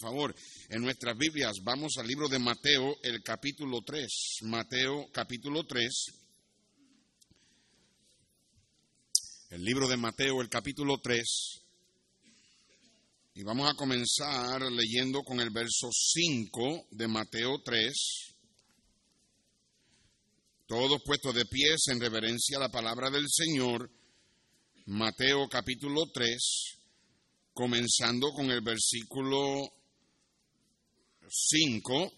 favor, en nuestras Biblias vamos al libro de Mateo, el capítulo 3. Mateo, capítulo 3. El libro de Mateo, el capítulo 3. Y vamos a comenzar leyendo con el verso 5 de Mateo 3. Todos puestos de pies en reverencia a la palabra del Señor. Mateo capítulo 3, comenzando con el versículo 5.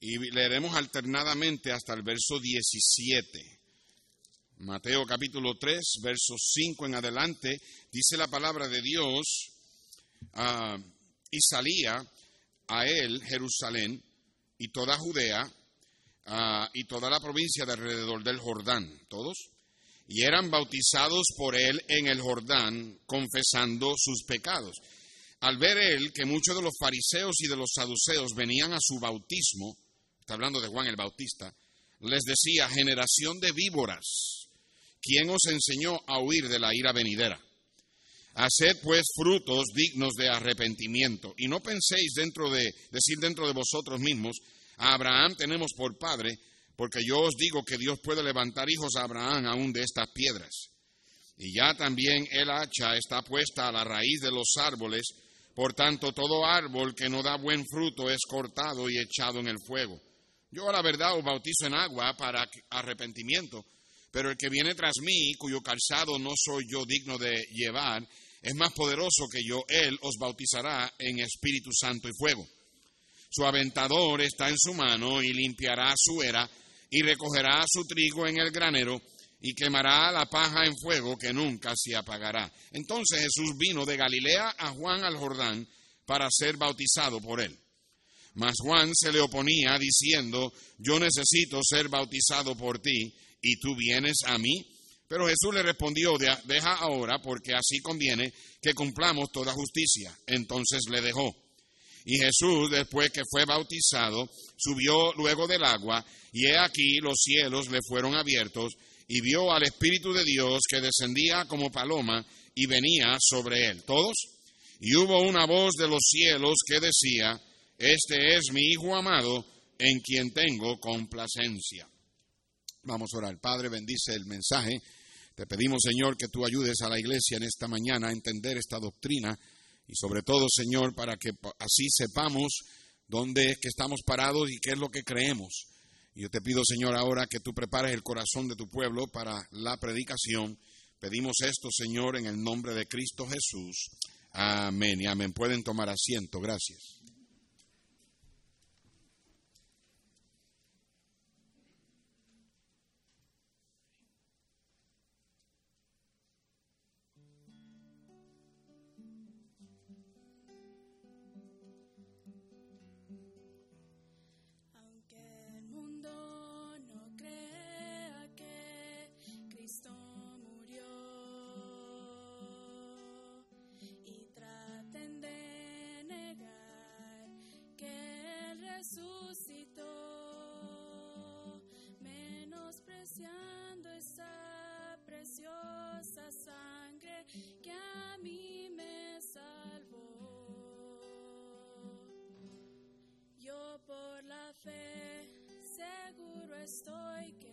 Y leeremos alternadamente hasta el verso 17. Mateo capítulo 3, verso 5 en adelante, dice la palabra de Dios, ah, y salía a él Jerusalén y toda Judea ah, y toda la provincia de alrededor del Jordán, todos, y eran bautizados por él en el Jordán, confesando sus pecados. Al ver él que muchos de los fariseos y de los saduceos venían a su bautismo, está hablando de Juan el Bautista, les decía, generación de víboras, ¿quién os enseñó a huir de la ira venidera? Haced pues frutos dignos de arrepentimiento y no penséis dentro de decir dentro de vosotros mismos, a Abraham tenemos por padre, porque yo os digo que Dios puede levantar hijos a Abraham aún de estas piedras. Y ya también el hacha está puesta a la raíz de los árboles, por tanto todo árbol que no da buen fruto es cortado y echado en el fuego. Yo a la verdad os bautizo en agua para arrepentimiento, pero el que viene tras mí, cuyo calzado no soy yo digno de llevar, es más poderoso que yo, él os bautizará en Espíritu Santo y fuego. Su aventador está en su mano y limpiará su era y recogerá su trigo en el granero y quemará la paja en fuego que nunca se apagará. Entonces Jesús vino de Galilea a Juan al Jordán para ser bautizado por él. Mas Juan se le oponía diciendo, yo necesito ser bautizado por ti y tú vienes a mí. Pero Jesús le respondió, deja ahora porque así conviene que cumplamos toda justicia. Entonces le dejó. Y Jesús, después que fue bautizado, subió luego del agua, y he aquí los cielos le fueron abiertos, y vio al Espíritu de Dios que descendía como paloma y venía sobre él. ¿Todos? Y hubo una voz de los cielos que decía, Este es mi Hijo amado, en quien tengo complacencia. Vamos a orar. Padre, bendice el mensaje. Te pedimos, Señor, que tú ayudes a la iglesia en esta mañana a entender esta doctrina y sobre todo, Señor, para que así sepamos dónde es que estamos parados y qué es lo que creemos. Yo te pido, Señor, ahora que tú prepares el corazón de tu pueblo para la predicación. Pedimos esto, Señor, en el nombre de Cristo Jesús. Amén y amén. Pueden tomar asiento. Gracias. resucitó, menospreciando esa preciosa sangre que a mí me salvó. Yo por la fe seguro estoy que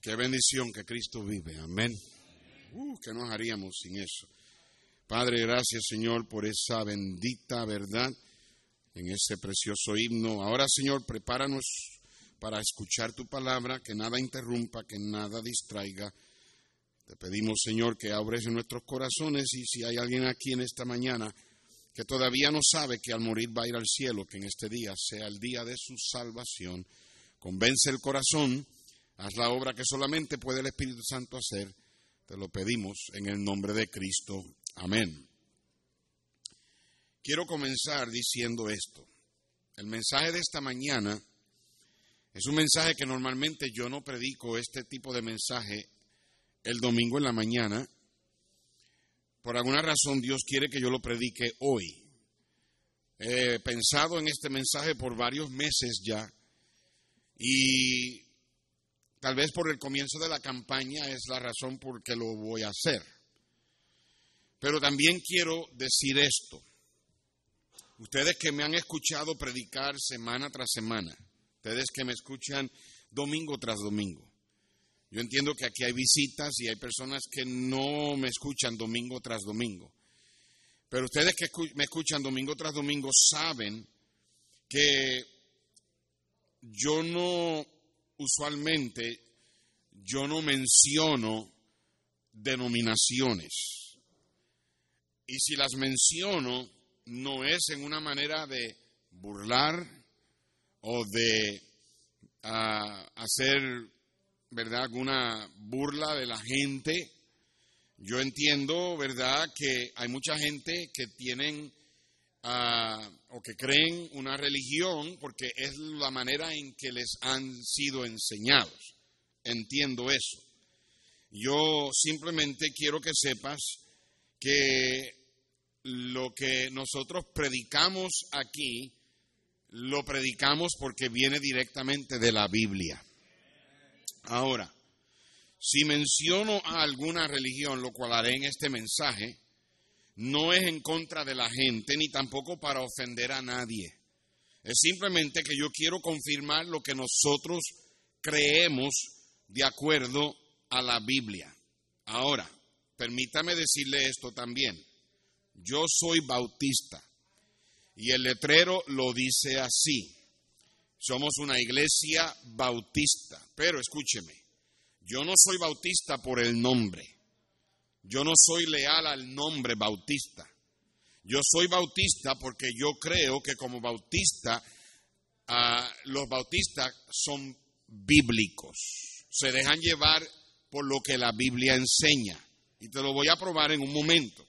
Qué bendición que Cristo vive. Amén. Uh, ¿Qué nos haríamos sin eso? Padre, gracias Señor por esa bendita verdad en ese precioso himno. Ahora Señor, prepáranos para escuchar tu palabra, que nada interrumpa, que nada distraiga. Te pedimos Señor que abres nuestros corazones y si hay alguien aquí en esta mañana que todavía no sabe que al morir va a ir al cielo, que en este día sea el día de su salvación, convence el corazón Haz la obra que solamente puede el Espíritu Santo hacer. Te lo pedimos en el nombre de Cristo. Amén. Quiero comenzar diciendo esto. El mensaje de esta mañana es un mensaje que normalmente yo no predico este tipo de mensaje el domingo en la mañana. Por alguna razón Dios quiere que yo lo predique hoy. He pensado en este mensaje por varios meses ya y Tal vez por el comienzo de la campaña es la razón por que lo voy a hacer. Pero también quiero decir esto. Ustedes que me han escuchado predicar semana tras semana, ustedes que me escuchan domingo tras domingo. Yo entiendo que aquí hay visitas y hay personas que no me escuchan domingo tras domingo. Pero ustedes que me escuchan domingo tras domingo saben que yo no usualmente yo no menciono denominaciones. Y si las menciono, no es en una manera de burlar o de ah, hacer, ¿verdad?, alguna burla de la gente. Yo entiendo, ¿verdad?, que hay mucha gente que tienen ah, o que creen una religión porque es la manera en que les han sido enseñados. Entiendo eso. Yo simplemente quiero que sepas que lo que nosotros predicamos aquí, lo predicamos porque viene directamente de la Biblia. Ahora, si menciono a alguna religión, lo cual haré en este mensaje, no es en contra de la gente ni tampoco para ofender a nadie. Es simplemente que yo quiero confirmar lo que nosotros creemos de acuerdo a la Biblia. Ahora, permítame decirle esto también. Yo soy bautista y el letrero lo dice así. Somos una iglesia bautista, pero escúcheme, yo no soy bautista por el nombre. Yo no soy leal al nombre bautista. Yo soy bautista porque yo creo que como bautista, ah, los bautistas son bíblicos. Se dejan llevar por lo que la Biblia enseña. Y te lo voy a probar en un momento.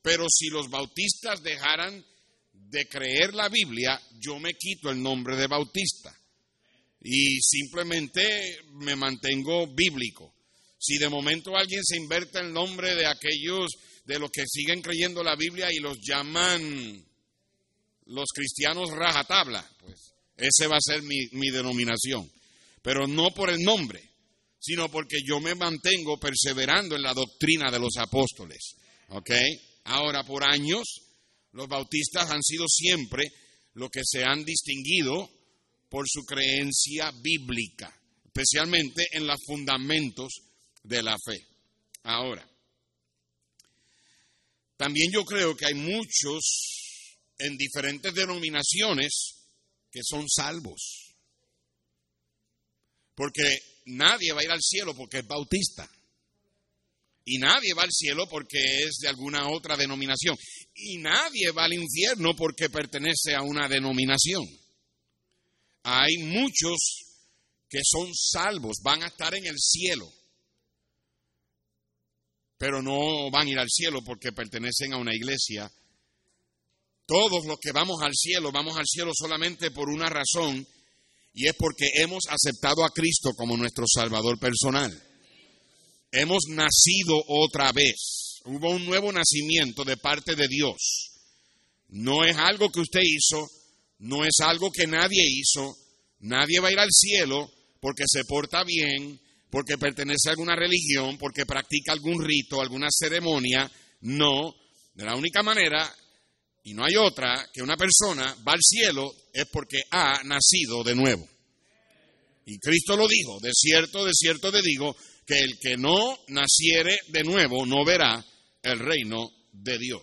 Pero si los bautistas dejaran de creer la Biblia, yo me quito el nombre de bautista. Y simplemente me mantengo bíblico. Si de momento alguien se inverte el nombre de aquellos de los que siguen creyendo la Biblia y los llaman los cristianos rajatabla, pues ese va a ser mi, mi denominación. Pero no por el nombre, sino porque yo me mantengo perseverando en la doctrina de los apóstoles. ¿Ok? Ahora, por años, los bautistas han sido siempre los que se han distinguido por su creencia bíblica, especialmente en los fundamentos de la fe. Ahora, también yo creo que hay muchos en diferentes denominaciones que son salvos. Porque nadie va a ir al cielo porque es bautista. Y nadie va al cielo porque es de alguna otra denominación. Y nadie va al infierno porque pertenece a una denominación. Hay muchos que son salvos, van a estar en el cielo, pero no van a ir al cielo porque pertenecen a una iglesia. Todos los que vamos al cielo, vamos al cielo solamente por una razón, y es porque hemos aceptado a Cristo como nuestro Salvador personal. Hemos nacido otra vez. Hubo un nuevo nacimiento de parte de Dios. No es algo que usted hizo, no es algo que nadie hizo. Nadie va a ir al cielo porque se porta bien, porque pertenece a alguna religión, porque practica algún rito, alguna ceremonia. No, de la única manera, y no hay otra, que una persona va al cielo es porque ha nacido de nuevo. Y Cristo lo dijo, de cierto, de cierto te digo, que el que no naciere de nuevo no verá el reino de Dios.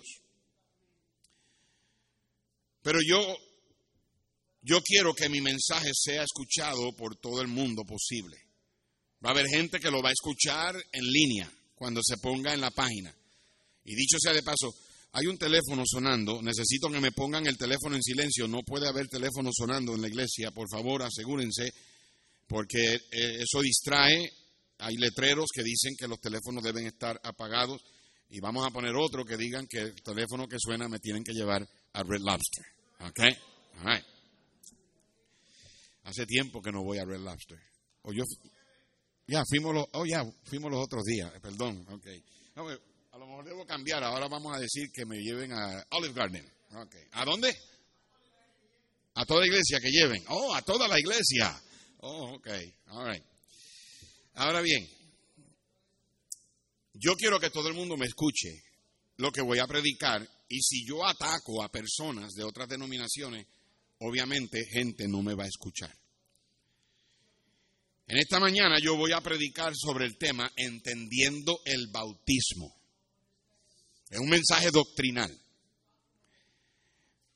Pero yo, yo quiero que mi mensaje sea escuchado por todo el mundo posible. Va a haber gente que lo va a escuchar en línea cuando se ponga en la página. Y dicho sea de paso, hay un teléfono sonando, necesito que me pongan el teléfono en silencio, no puede haber teléfono sonando en la iglesia, por favor asegúrense, porque eh, eso distrae, hay letreros que dicen que los teléfonos deben estar apagados y vamos a poner otro que digan que el teléfono que suena me tienen que llevar a Red Lobster. ¿Ok? Hace tiempo que no voy a Red Lobster. O yo, ya, fuimos los, oh, ya, fuimos los otros días, eh, perdón, ok. No, eh, a lo mejor debo cambiar, ahora vamos a decir que me lleven a Olive Garden. Okay. ¿A dónde? A toda la iglesia que lleven. Oh, a toda la iglesia. Oh, ok, all right. Ahora bien, yo quiero que todo el mundo me escuche lo que voy a predicar y si yo ataco a personas de otras denominaciones, obviamente gente no me va a escuchar. En esta mañana yo voy a predicar sobre el tema entendiendo el bautismo. Es un mensaje doctrinal.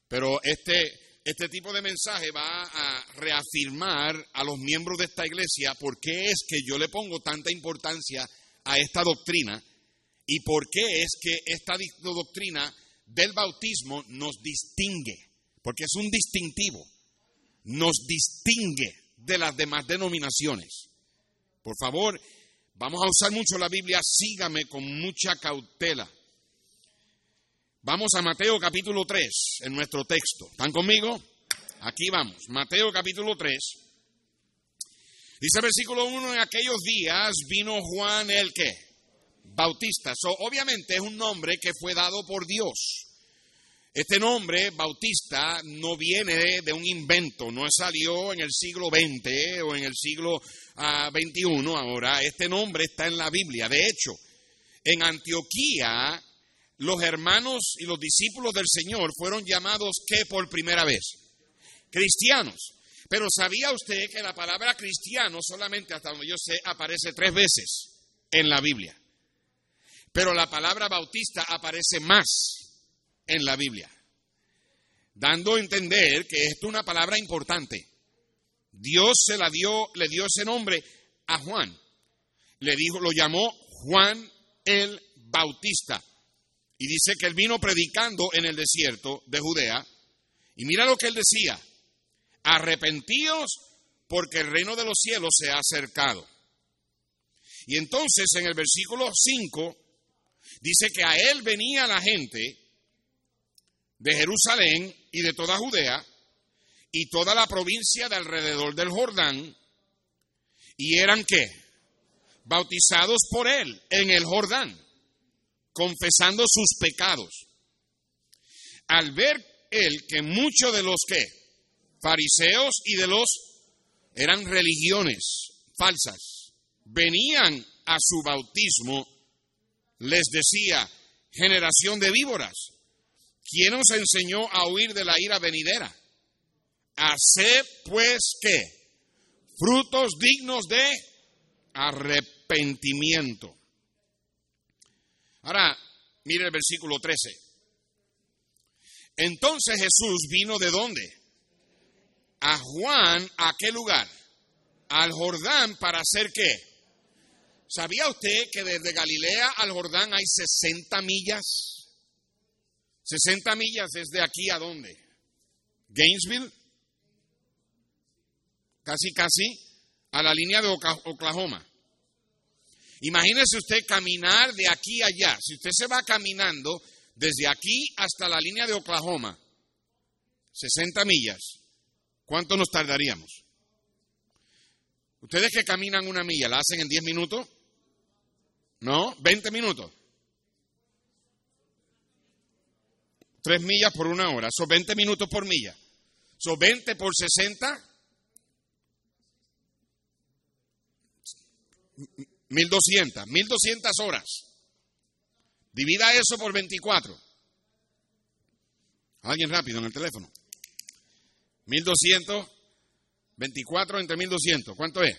Pero este, este tipo de mensaje va a reafirmar a los miembros de esta iglesia por qué es que yo le pongo tanta importancia a esta doctrina y por qué es que esta doctrina del bautismo nos distingue, porque es un distintivo, nos distingue de las demás denominaciones. Por favor, vamos a usar mucho la Biblia, sígame con mucha cautela. Vamos a Mateo capítulo 3 en nuestro texto. ¿Están conmigo? Aquí vamos. Mateo capítulo 3. Dice versículo 1, en aquellos días vino Juan el que? Bautista. obviamente es un nombre que fue dado por Dios. Este nombre, Bautista, no viene de un invento, no salió en el siglo XX o en el siglo XXI ah, ahora. Este nombre está en la Biblia. De hecho, en Antioquía, los hermanos y los discípulos del Señor fueron llamados ¿qué por primera vez? Cristianos. Pero ¿sabía usted que la palabra cristiano solamente, hasta donde yo sé, aparece tres veces en la Biblia? Pero la palabra bautista aparece más en la Biblia, dando a entender que esto es una palabra importante. Dios se la dio, le dio ese nombre a Juan. Le dijo, lo llamó Juan el Bautista. Y dice que él vino predicando en el desierto de Judea. Y mira lo que él decía, arrepentíos porque el reino de los cielos se ha acercado. Y entonces en el versículo 5 dice que a él venía la gente de Jerusalén y de toda Judea y toda la provincia de alrededor del Jordán, y eran qué? Bautizados por él en el Jordán, confesando sus pecados. Al ver él que muchos de los que fariseos y de los eran religiones falsas, venían a su bautismo, les decía, generación de víboras, ¿Quién os enseñó a huir de la ira venidera? Haced pues qué? Frutos dignos de arrepentimiento. Ahora, mire el versículo 13. Entonces Jesús vino de dónde? A Juan, ¿a qué lugar? Al Jordán para hacer qué? ¿Sabía usted que desde Galilea al Jordán hay 60 millas? 60 millas desde aquí a dónde? Gainesville. Casi, casi a la línea de Oklahoma. Imagínese usted caminar de aquí a allá. Si usted se va caminando desde aquí hasta la línea de Oklahoma, 60 millas, ¿cuánto nos tardaríamos? Ustedes que caminan una milla, ¿la hacen en 10 minutos? ¿No? ¿20 minutos? 3 millas por una hora, son 20 minutos por milla. Son 20 por 60, 1200, 1200 horas. Divida eso por 24. Alguien rápido en el teléfono. 1200, 24 entre 1200. ¿Cuánto es?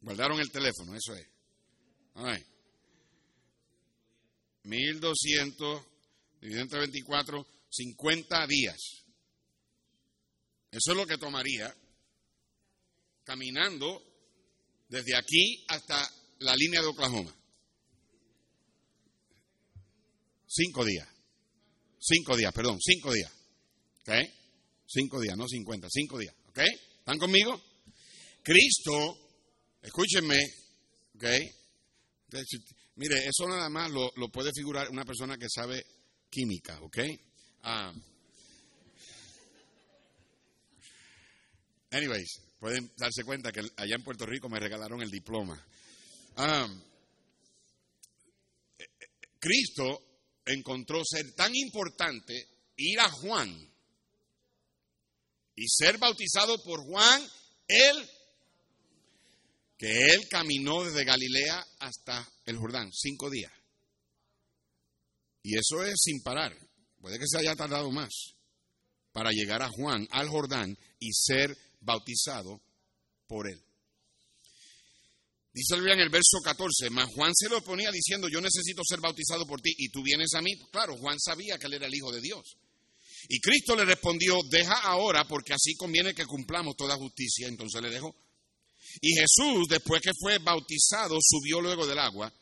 Guardaron el teléfono, eso es. Ay. 1200 entre 24, 50 días. Eso es lo que tomaría caminando desde aquí hasta la línea de Oklahoma. Cinco días. Cinco días, perdón, cinco días. ¿Ok? Cinco días, no cincuenta, cinco días. ¿Ok? ¿Están conmigo? Cristo, escúchenme, ¿ok? Mire, eso nada más lo, lo puede figurar una persona que sabe química, ¿ok? Ah. anyways, pueden darse cuenta que allá en Puerto Rico me regalaron el diploma. Ah, eh, eh, Cristo encontró ser tan importante ir a Juan y ser bautizado por Juan, él, que él caminó desde Galilea hasta el Jordán, cinco días. Y eso es sin parar. Puede que se haya tardado más para llegar a Juan, al Jordán, y ser bautizado por él. Dice en el verso 14, mas Juan se lo ponía diciendo, yo necesito ser bautizado por ti y tú vienes a mí. Claro, Juan sabía que él era el Hijo de Dios. Y Cristo le respondió, deja ahora porque así conviene que cumplamos toda justicia. Entonces le dejó. Y Jesús, después que fue bautizado, subió luego del agua.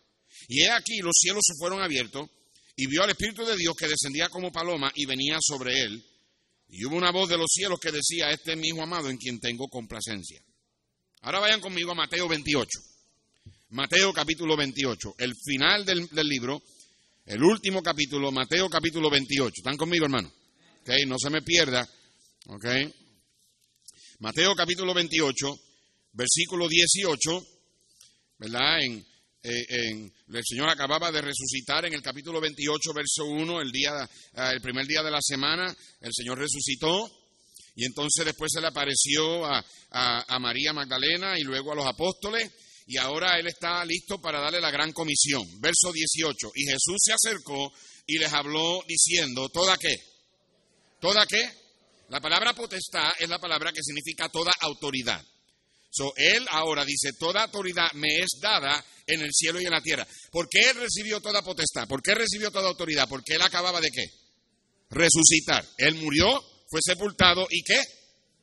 Y he aquí, los cielos se fueron abiertos y vio al Espíritu de Dios que descendía como paloma y venía sobre él. Y hubo una voz de los cielos que decía, este es mi Hijo amado en quien tengo complacencia. Ahora vayan conmigo a Mateo 28. Mateo capítulo 28, el final del, del libro, el último capítulo, Mateo capítulo 28. ¿Están conmigo, hermano? Ok, no se me pierda. Ok. Mateo capítulo 28, versículo 18, ¿verdad? En, eh, el Señor acababa de resucitar en el capítulo 28, verso 1, el, día, ah, el primer día de la semana, el Señor resucitó. Y entonces después se le apareció a, a- a María Magdalena y luego a los apóstoles. Y ahora Él está listo para darle la gran comisión. Verso 18. Y Jesús se acercó y les habló diciendo, ¿toda qué? ¿Toda qué? La palabra potestad es la palabra que significa toda autoridad. So, él ahora dice, toda autoridad me es dada en el cielo y en la tierra. ¿Por qué él recibió toda potestad? ¿Por qué recibió toda autoridad? Porque él acababa de qué? Resucitar. Él murió, fue sepultado y qué?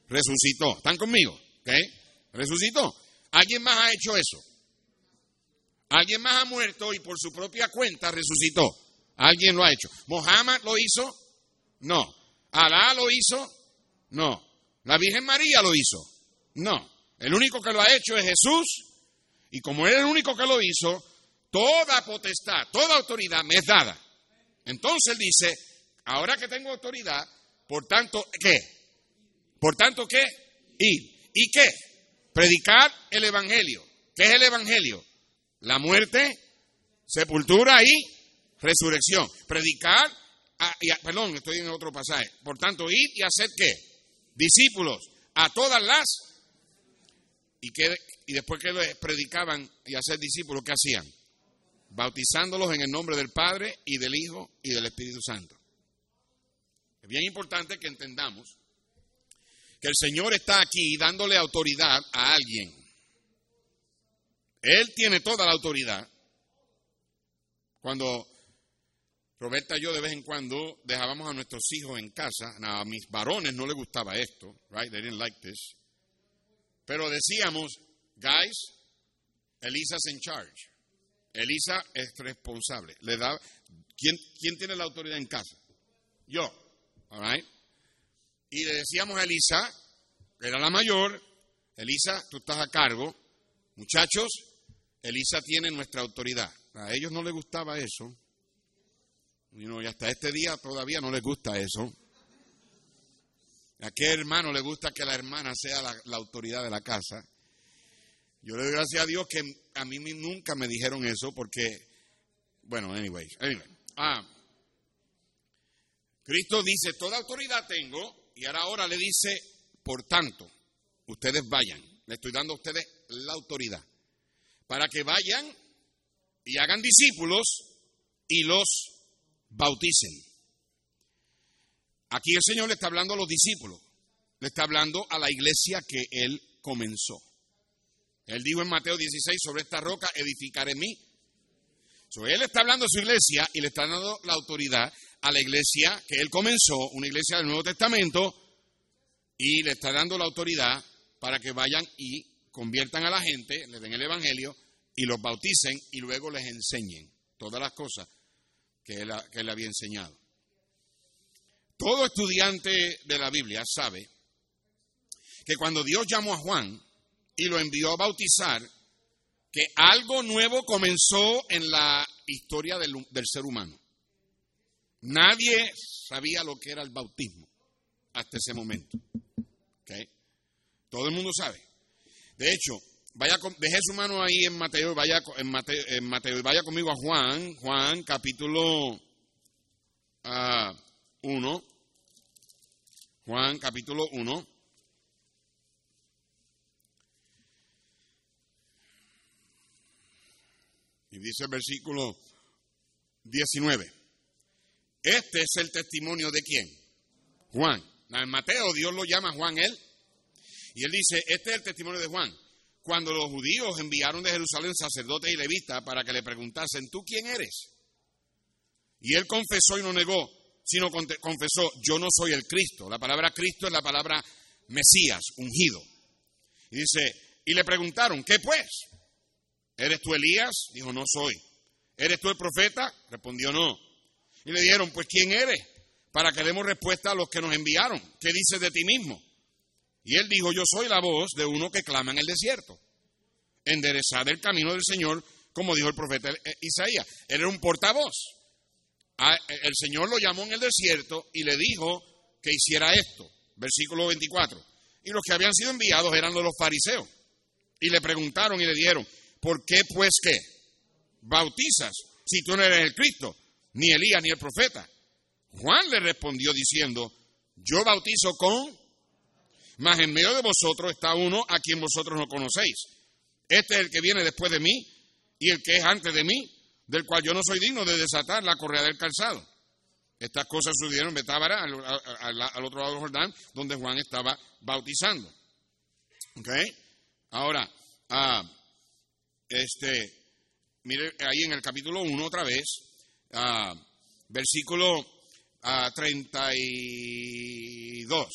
Resucitó. ¿Están conmigo? ¿Ok? Resucitó. ¿Alguien más ha hecho eso? Alguien más ha muerto y por su propia cuenta resucitó. Alguien lo ha hecho. ¿Mohammed lo hizo? No. ¿Alá lo hizo? No. ¿La Virgen María lo hizo? No. El único que lo ha hecho es Jesús. Y como él es el único que lo hizo, toda potestad, toda autoridad me es dada. Entonces él dice, ahora que tengo autoridad, por tanto, ¿qué? Por tanto, ¿qué? Ir. ¿Y qué? Predicar el Evangelio. ¿Qué es el Evangelio? La muerte, sepultura y resurrección. Predicar, y perdón, estoy en otro pasaje. Por tanto, ir y hacer qué? Discípulos a todas las. ¿Y, qué, y después que les predicaban y hacer discípulos, ¿qué hacían? Bautizándolos en el nombre del Padre y del Hijo y del Espíritu Santo. Es bien importante que entendamos que el Señor está aquí dándole autoridad a alguien. Él tiene toda la autoridad. Cuando Roberta y yo de vez en cuando dejábamos a nuestros hijos en casa, a mis varones no les gustaba esto, right? They didn't like this. Pero decíamos, guys, Elisa's in charge. Elisa es responsable. Le da, ¿quién, ¿Quién tiene la autoridad en casa? Yo. All? Y le decíamos a Elisa, era la mayor, Elisa, tú estás a cargo. Muchachos, Elisa tiene nuestra autoridad. A ellos no les gustaba eso. Y, no, y hasta este día todavía no les gusta eso. ¿A qué hermano le gusta que la hermana sea la, la autoridad de la casa? Yo le doy gracias a Dios que a mí nunca me dijeron eso porque, bueno, anyway, anyway. Ah, Cristo dice, toda autoridad tengo, y ahora, ahora le dice, por tanto, ustedes vayan. Le estoy dando a ustedes la autoridad. Para que vayan y hagan discípulos y los bauticen. Aquí el Señor le está hablando a los discípulos. Le está hablando a la iglesia que Él comenzó. Él dijo en Mateo 16, sobre esta roca edificaré mí. So, él está hablando a su iglesia y le está dando la autoridad a la iglesia que él comenzó, una iglesia del Nuevo Testamento, y le está dando la autoridad para que vayan y conviertan a la gente, le den el Evangelio y los bauticen y luego les enseñen todas las cosas que él, que él había enseñado. Todo estudiante de la Biblia sabe que cuando Dios llamó a Juan, y lo envió a bautizar, que algo nuevo comenzó en la historia del, ser humano. Nadie sabía lo que era el bautismo hasta ese momento. ¿Okay? Todo el mundo sabe. De hecho, vaya deje su mano ahí en Mateo, vaya y vaya conmigo a Juan, Juan capítulo 1. Ah, Juan capítulo 1. Y dice el versículo 19. Este es el testimonio de quién? Juan. En Mateo Dios lo llama Juan él. Y él dice, este es el testimonio de Juan. Cuando los judíos enviaron de Jerusalén sacerdotes y levitas para que le preguntasen, ¿tú quién eres? Y él confesó y no negó, sino confesó, yo no soy el Cristo. La palabra Cristo es la palabra Mesías, ungido. Y dice, y le preguntaron, ¿qué pues? ¿Eres tú Elías? Dijo, no soy. ¿Eres tú el profeta? Respondió, no. Y le dijeron, pues ¿quién eres? Para que demos respuesta a los que nos enviaron. ¿Qué dices de ti mismo? Y él dijo, yo soy la voz de uno que clama en el desierto. Enderezad el camino del Señor, como dijo el profeta Isaías. Él era un portavoz. El Señor lo llamó en el desierto y le dijo que hiciera esto. Versículo 24. Y los que habían sido enviados eran los fariseos. Y le preguntaron y le dijeron, ¿por qué pues qué? Bautizas si tú no eres el Cristo, ni Elías, ni el profeta. Juan le respondió diciendo, yo bautizo con, mas en medio de vosotros está uno a quien vosotros no conocéis. Este es el que viene después de mí y el que es antes de mí, del cual yo no soy digno de desatar la correa del calzado. Estas cosas sucedieron en Betábara, al, otro lado del Jordán, donde Juan estaba bautizando. ¿Ok? Ahora, ah, este, mire ahí en el capítulo 1 otra vez, ah, versículo 32. Ah,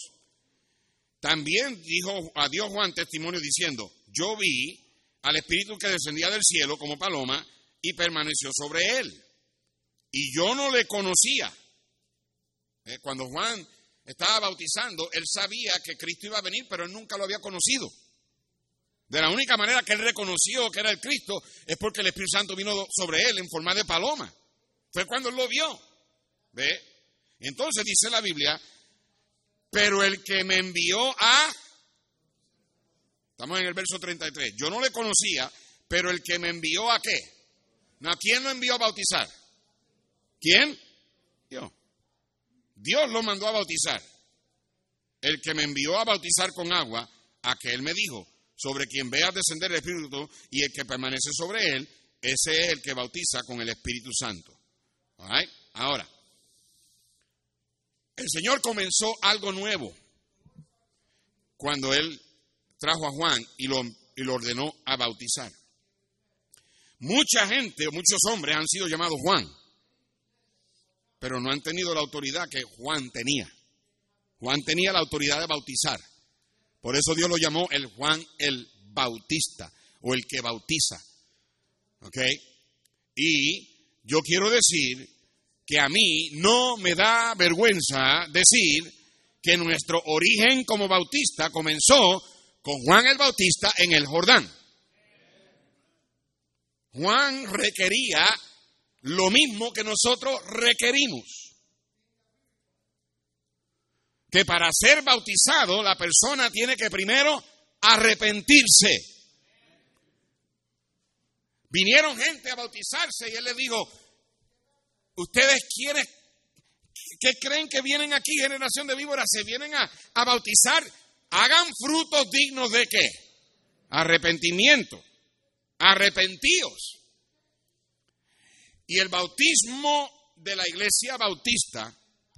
También dijo a Dios Juan testimonio diciendo, yo vi al Espíritu que descendía del cielo como paloma y permaneció sobre él. Y yo no le conocía. Eh, cuando Juan estaba bautizando, él sabía que Cristo iba a venir, pero él nunca lo había conocido. De la única manera que él reconoció que era el Cristo es porque el Espíritu Santo vino sobre él en forma de paloma. Fue cuando él lo vio. ¿Ve? Entonces dice la Biblia, pero el que me envió a... Estamos en el verso 33. Yo no le conocía, pero el que me envió a qué? ¿A quién lo envió a bautizar? ¿Quién? Dios. Dios lo mandó a bautizar. El que me envió a bautizar con agua, a que él me dijo, sobre quien vea descender el Espíritu y el que permanece sobre él, ese es el que bautiza con el Espíritu Santo. Ahora, el Señor comenzó algo nuevo. cuando él trajo a Juan y lo, y lo ordenó a bautizar. Mucha gente, muchos hombres han sido llamados Juan, pero no han tenido la autoridad que Juan tenía. Juan tenía la autoridad de bautizar. Por eso Dios lo llamó el Juan el Bautista o el que bautiza. ¿Ok? Y yo quiero decir que a mí no me da vergüenza decir que nuestro origen como bautista comenzó con Juan el Bautista en el Jordán. Juan requería lo mismo que nosotros requerimos. Que para ser bautizado la persona tiene que primero arrepentirse. Vinieron gente a bautizarse y él les dijo, ustedes quieren, ¿qué creen que vienen aquí, generación de víboras? Se vienen a, a bautizar, hagan frutos dignos de qué? Arrepentimiento. Arrepentíos. Y el bautismo de la iglesia bautista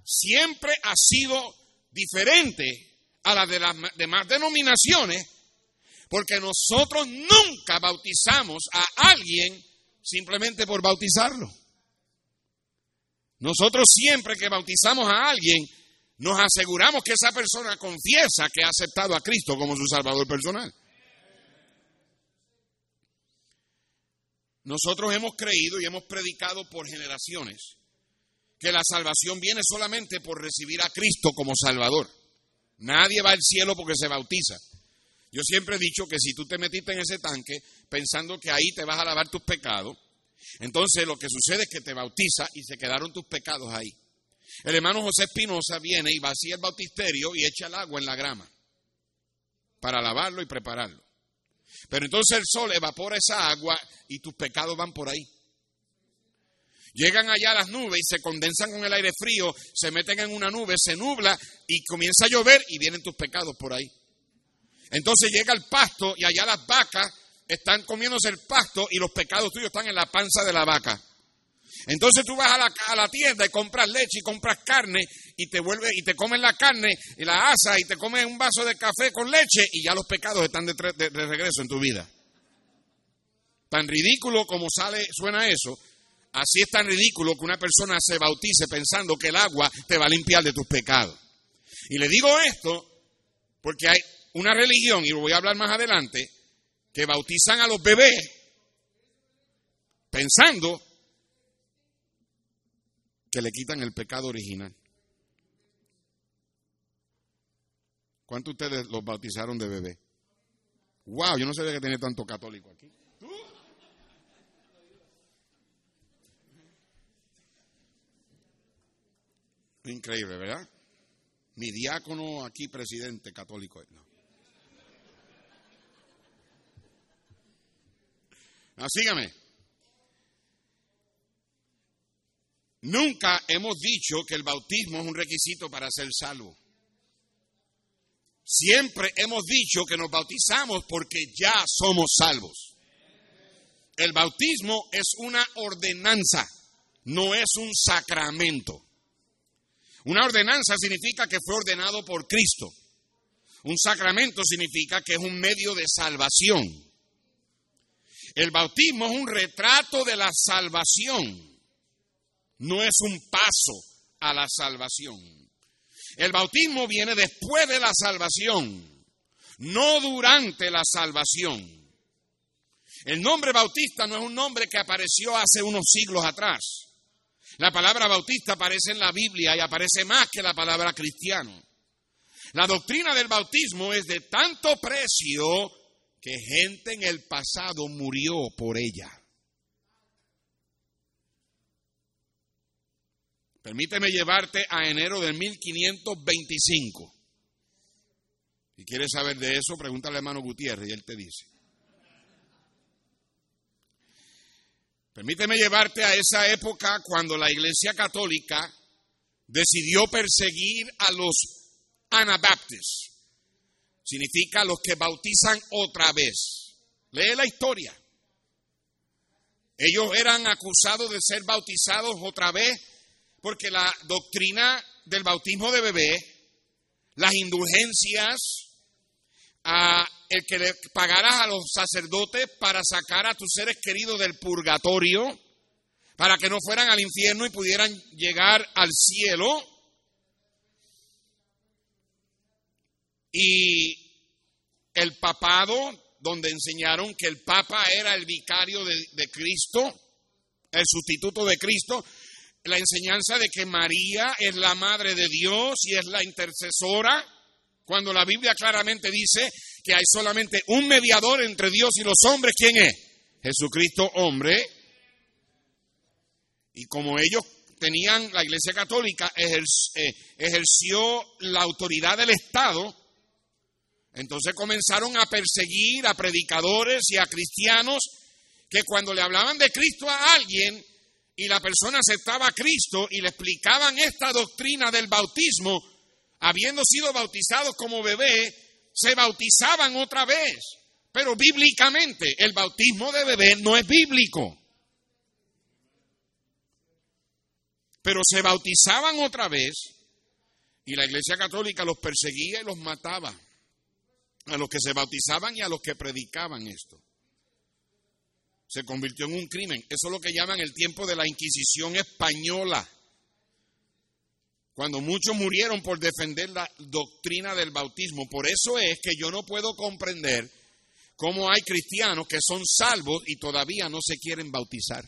siempre ha sido diferente a la de las demás denominaciones, porque nosotros nunca bautizamos a alguien simplemente por bautizarlo. Nosotros siempre que bautizamos a alguien, nos aseguramos que esa persona confiesa que ha aceptado a Cristo como su Salvador personal. Nosotros hemos creído y hemos predicado por generaciones que la salvación viene solamente por recibir a Cristo como Salvador. Nadie va al cielo porque se bautiza. Yo siempre he dicho que si tú te metiste en ese tanque pensando que ahí te vas a lavar tus pecados, entonces lo que sucede es que te bautiza y se quedaron tus pecados ahí. El hermano José Espinosa viene y vacía el bautisterio y echa el agua en la grama para lavarlo y prepararlo. Pero entonces el sol evapora esa agua y tus pecados van por ahí. Llegan allá las nubes y se condensan con el aire frío, se meten en una nube, se nubla y comienza a llover y vienen tus pecados por ahí. Entonces llega el pasto y allá las vacas están comiéndose el pasto y los pecados tuyos están en la panza de la vaca. Entonces tú vas a la, tienda y compras leche y compras carne y te vuelve y te comes la carne y la asa y te comes un vaso de café con leche y ya los pecados están de, de, de regreso en tu vida. Tan ridículo como sale suena eso, así es tan ridículo que una persona se bautice pensando que el agua te va a limpiar de tus pecados. Y le digo esto porque hay una religión, y lo voy a hablar más adelante, que bautizan a los bebés pensando que le quitan el pecado original. ¿Cuántos de ustedes los bautizaron de bebé? Wow, yo no sabía que tenía tanto católico aquí. ¿Tú? Increíble, ¿verdad? Mi diácono aquí, presidente católico. No. No, sígame. Nunca hemos dicho que el bautismo es un requisito para ser salvo. Siempre hemos dicho que nos bautizamos porque ya somos salvos. El bautismo es una ordenanza, no es un sacramento. Una ordenanza significa que fue ordenado por Cristo. Un sacramento significa que es un medio de salvación. El bautismo es un retrato de la salvación no es un paso a la salvación. El bautismo viene después de la salvación, no durante la salvación. El nombre bautista no es un nombre que apareció hace unos siglos atrás. La palabra bautista aparece en la Biblia y aparece más que la palabra cristiano. La doctrina del bautismo es de tanto precio que gente en el pasado murió por ella. Permíteme llevarte a enero de 1525. Si quieres saber de eso, pregúntale a hermano Gutiérrez y él te dice. Permíteme llevarte a esa época cuando la Iglesia Católica decidió perseguir a los anabaptistas. Significa los que bautizan otra vez. Lee la historia. Ellos eran acusados de ser bautizados otra vez porque la doctrina del bautismo de bebé, las indulgencias, a el que le pagaras a los sacerdotes para sacar a tus seres queridos del purgatorio, para que no fueran al infierno y pudieran llegar al cielo. Y el papado, donde enseñaron que el papa era el vicario de, de Cristo, el sustituto de Cristo, la enseñanza de que María es la madre de Dios y es la intercesora, cuando la Biblia claramente dice que hay solamente un mediador entre Dios y los hombres, ¿quién es? Jesucristo hombre. Y como ellos tenían, la Iglesia Católica eh, ejerció la autoridad del Estado, entonces comenzaron a perseguir a predicadores y a cristianos que cuando le hablaban de Cristo a alguien y la persona aceptaba a Cristo y le explicaban esta doctrina del bautismo, habiendo sido bautizados como bebé, se bautizaban otra vez. Pero bíblicamente el bautismo de bebé no es bíblico. Pero se bautizaban otra vez y la Iglesia Católica los perseguía y los mataba. A los que se bautizaban y a los que predicaban esto. Se convirtió en un crimen. Eso es lo que llaman el tiempo de la Inquisición española cuando muchos murieron por defender la doctrina del bautismo. Por eso es que yo no puedo comprender cómo hay cristianos que son salvos y todavía no se quieren bautizar.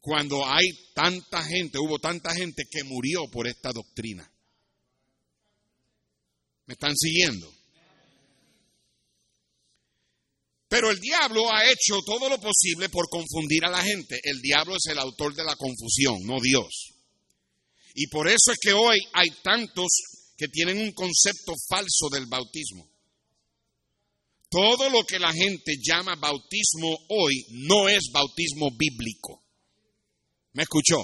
Cuando hay tanta gente, hubo tanta gente que murió por esta doctrina. ¿Me están siguiendo? Pero el diablo ha hecho todo lo posible por confundir a la gente. El diablo es el autor de la confusión, no Dios. Y por eso es que hoy hay tantos que tienen un concepto falso del bautismo. Todo lo que la gente llama bautismo hoy no es bautismo bíblico. ¿Me escuchó?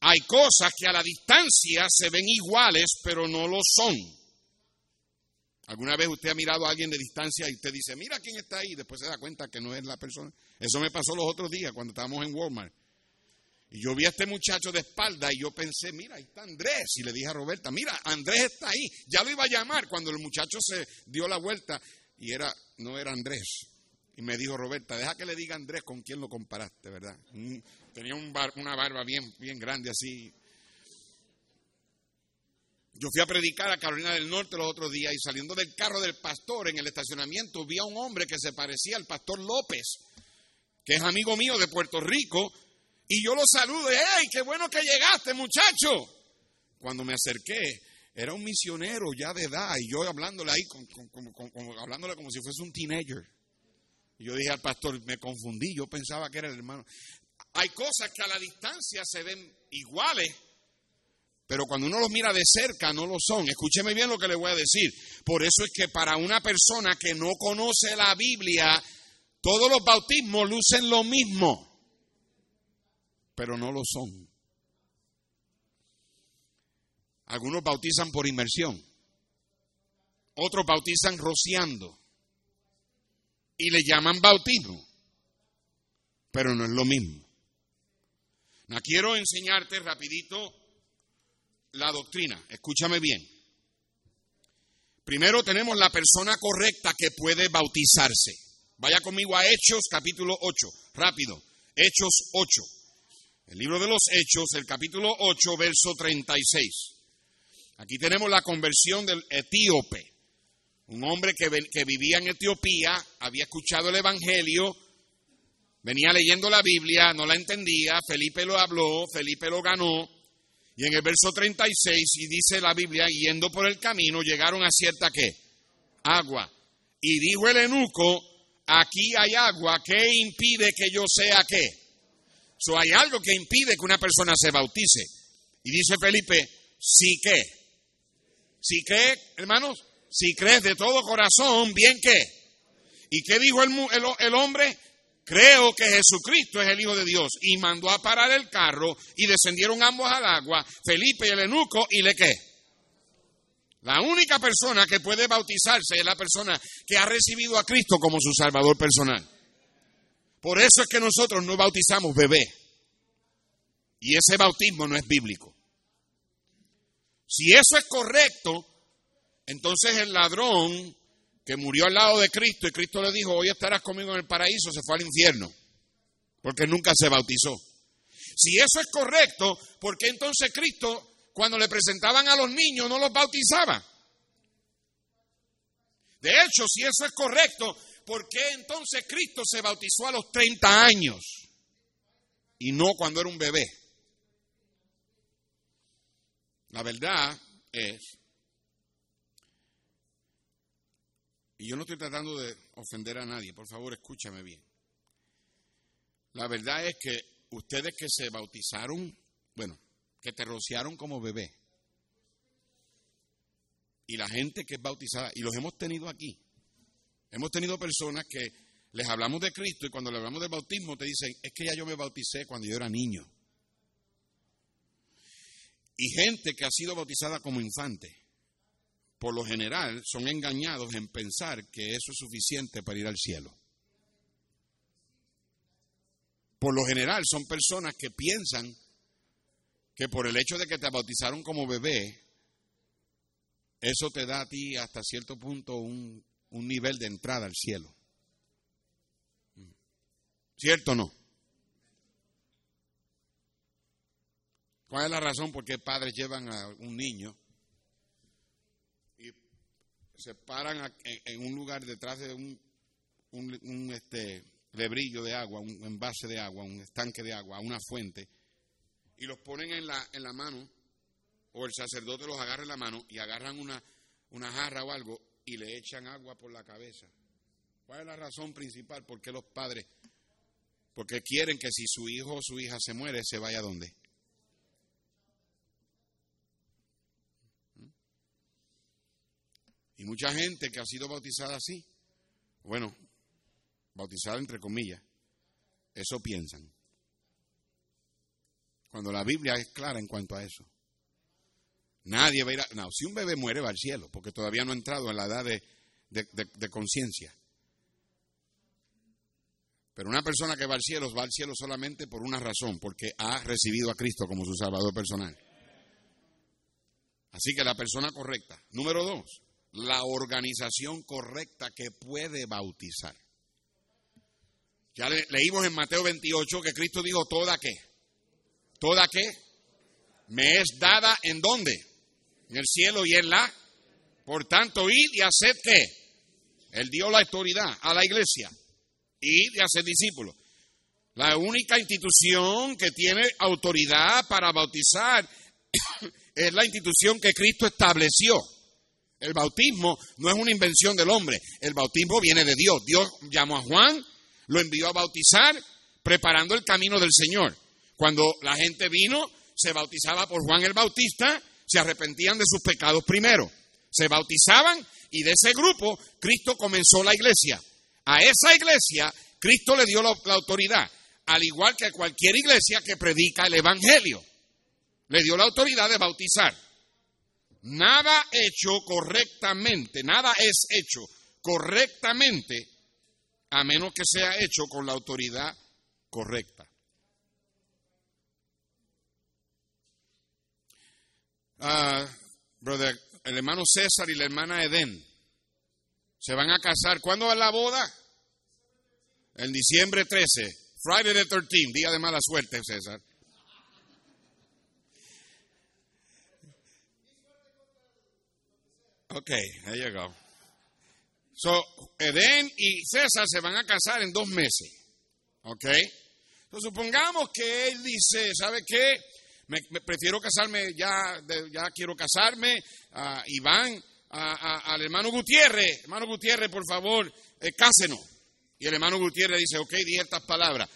Hay cosas que a la distancia se ven iguales, pero no lo son. ¿Alguna vez usted ha mirado a alguien de distancia y usted dice, mira quién está ahí? Después se da cuenta que no es la persona. Eso me pasó los otros días cuando estábamos en Walmart. Y yo vi a este muchacho de espalda y yo pensé, mira, ahí está Andrés. Y le dije a Roberta, mira, Andrés está ahí. Ya lo iba a llamar cuando el muchacho se dio la vuelta y era, no era Andrés. Y me dijo Roberta, deja que le diga Andrés con quién lo comparaste, ¿verdad? tenía una barba bien, bien grande así. Yo fui a predicar a Carolina del Norte los otros días y saliendo del carro del pastor en el estacionamiento vi a un hombre que se parecía al pastor López, que es amigo mío de Puerto Rico, y yo lo saludo, ¡hey, qué bueno que llegaste, muchacho! Cuando me acerqué, era un misionero ya de edad, y yo hablándole ahí, hablándole como si fuese un teenager. Y yo dije al pastor, me confundí, yo pensaba que era el hermano. Hay cosas que a la distancia se ven iguales, pero cuando uno los mira de cerca no lo son. Escúcheme bien lo que le voy a decir. Por eso es que para una persona que no conoce la Biblia, todos los bautismos lucen lo mismo pero no lo son. Algunos bautizan por inmersión, otros bautizan rociando y le llaman bautismo, pero no es lo mismo. Quiero enseñarte rapidito la doctrina, escúchame bien. Primero tenemos la persona correcta que puede bautizarse. Vaya conmigo a Hechos capítulo 8, rápido. Hechos 8. El libro de los Hechos, el capítulo 8, verso 36. Aquí tenemos la conversión del etíope, un hombre que, que vivía en Etiopía, había escuchado el Evangelio, venía leyendo la Biblia, no la entendía, Felipe lo habló, Felipe lo ganó, y en el verso 36, y dice la Biblia, yendo por el camino, llegaron a cierta qué? Agua. Y dijo el eunuco, aquí hay agua, ¿qué impide que yo sea qué? So, hay algo que impide que una persona se bautice. Y dice Felipe, si que. Si cree, hermanos, si crees de todo corazón, bien que. ¿Y qué dijo el, el hombre? Creo que Jesucristo es el Hijo de Dios. Y mandó a parar el carro y descendieron ambos al agua, Felipe y el eunuco, y le qué. La única persona que puede bautizarse es la persona que ha recibido a Cristo como su Salvador personal. Por eso es que nosotros no bautizamos bebé. Y ese bautismo no es bíblico. Si eso es correcto, Entonces el ladrón que murió al lado de Cristo y Cristo le dijo, hoy estarás conmigo en el paraíso, se fue al infierno, porque nunca se bautizó. Si eso es correcto, ¿por qué entonces Cristo, cuando le presentaban a los niños, no los bautizaba? De hecho, si eso es correcto, ¿por qué entonces Cristo se bautizó a los 30 años y no cuando era un bebé? La verdad es, y yo no estoy tratando de ofender a nadie, por favor escúchame bien. La verdad es que ustedes que se bautizaron, bueno, que te rociaron como bebé, y la gente que es bautizada, y los hemos tenido aquí, hemos tenido personas que les hablamos de Cristo y cuando le hablamos del bautismo te dicen, es que ya yo me bauticé cuando yo era niño. Y gente que ha sido bautizada como infante, por lo general son engañados en pensar que eso es suficiente para ir al cielo. Por lo general son personas que piensan que por el hecho de que te bautizaron como bebé, eso te da a ti hasta cierto punto un, un nivel de entrada al cielo. ¿Cierto o no? ¿Cuál es la razón por qué padres llevan a un niño se paran en un lugar detrás de un, un, un, este, lebrillo de agua, un envase de agua, un estanque de agua, una fuente, y los ponen en la, en la mano, o el sacerdote los agarra en la mano y agarran una, una jarra o algo y le echan agua por la cabeza? ¿Cuál es la razón principal por qué los padres? Porque quieren que si su hijo o su hija se muere, se vaya a dónde? Y mucha gente que ha sido bautizada así, bueno, bautizada entre comillas, eso piensan. Cuando la Biblia es clara en cuanto a eso. Nadie va a ir a... No, si un bebé muere va al cielo, porque todavía no ha entrado en la edad de, de- de- de conciencia. Pero una persona que va al cielo va al cielo solamente por una razón, porque ha recibido a Cristo como su Salvador personal. Así que la persona correcta. Número dos, la organización correcta que puede bautizar. Ya le- leímos en Mateo 28 que Cristo dijo, ¿toda qué? ¿Toda qué? Me es dada en dónde? En el cielo y en la. Por tanto, id y haced qué? Él dio la autoridad a la iglesia. Id y haced discípulos. La única institución que tiene autoridad para bautizar es la institución que Cristo estableció. El bautismo no es una invención del hombre, el bautismo viene de Dios. Dios llamó a Juan, lo envió a bautizar, preparando el camino del Señor. Cuando la gente vino, se bautizaba por Juan el Bautista, se arrepentían de sus pecados primero, se bautizaban y de ese grupo Cristo comenzó la iglesia. A esa iglesia Cristo le dio la, autoridad, al igual que a cualquier iglesia que predica el Evangelio. Le dio la autoridad de bautizar. Nada hecho correctamente, nada es hecho correctamente a menos que sea hecho con la autoridad correcta. Ah, brother, el hermano César y la hermana Edén se van a casar. ¿Cuándo es la boda? En diciembre 13, Friday the 13, día de mala suerte, César. Ok, there you. So, Edén y César se van a casar en dos meses. ¿Ok? Entonces, supongamos que él dice, ¿sabe qué? Me, prefiero casarme, ya, ya quiero casarme. ah, y van a- al hermano Gutiérrez. Hermano Gutiérrez, por favor, eh, cásenos. Y el hermano Gutiérrez dice, ok, dije estas palabras.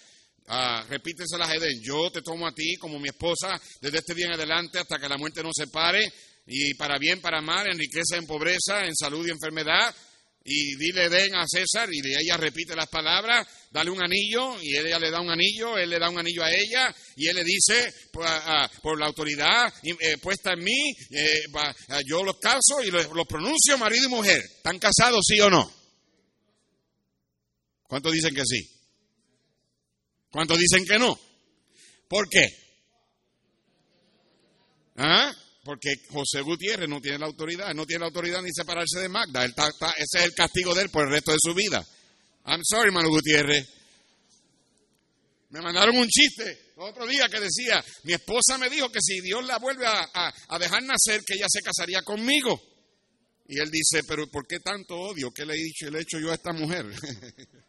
Ah, repíteselas a Edén. Yo te tomo a ti como mi esposa desde este día en adelante hasta que la muerte nos separe. Y para bien, para mal, en riqueza, en pobreza, en salud y enfermedad. Y dile Edén a César y ella repite las palabras, dale un anillo y ella le da un anillo, él le da un anillo a ella y él le dice, por, ah, por la autoridad eh, puesta en mí, eh, yo los caso y los, los pronuncio marido y mujer. ¿Están casados sí o no? ¿Cuántos dicen que sí? ¿Cuántos dicen que no? ¿Por qué? ¿Ah? Porque José Gutiérrez no tiene la autoridad, no tiene la autoridad ni separarse de Magda. Él está- está- ese es el castigo de él por el resto de su vida. I'm sorry, hermano Gutiérrez. Me mandaron un chiste otro día que decía, mi esposa me dijo que si Dios la vuelve a, a- a dejar nacer, que ella se casaría conmigo. Y él dice, pero ¿por qué tanto odio? ¿Qué le he dicho, le he hecho yo a esta mujer?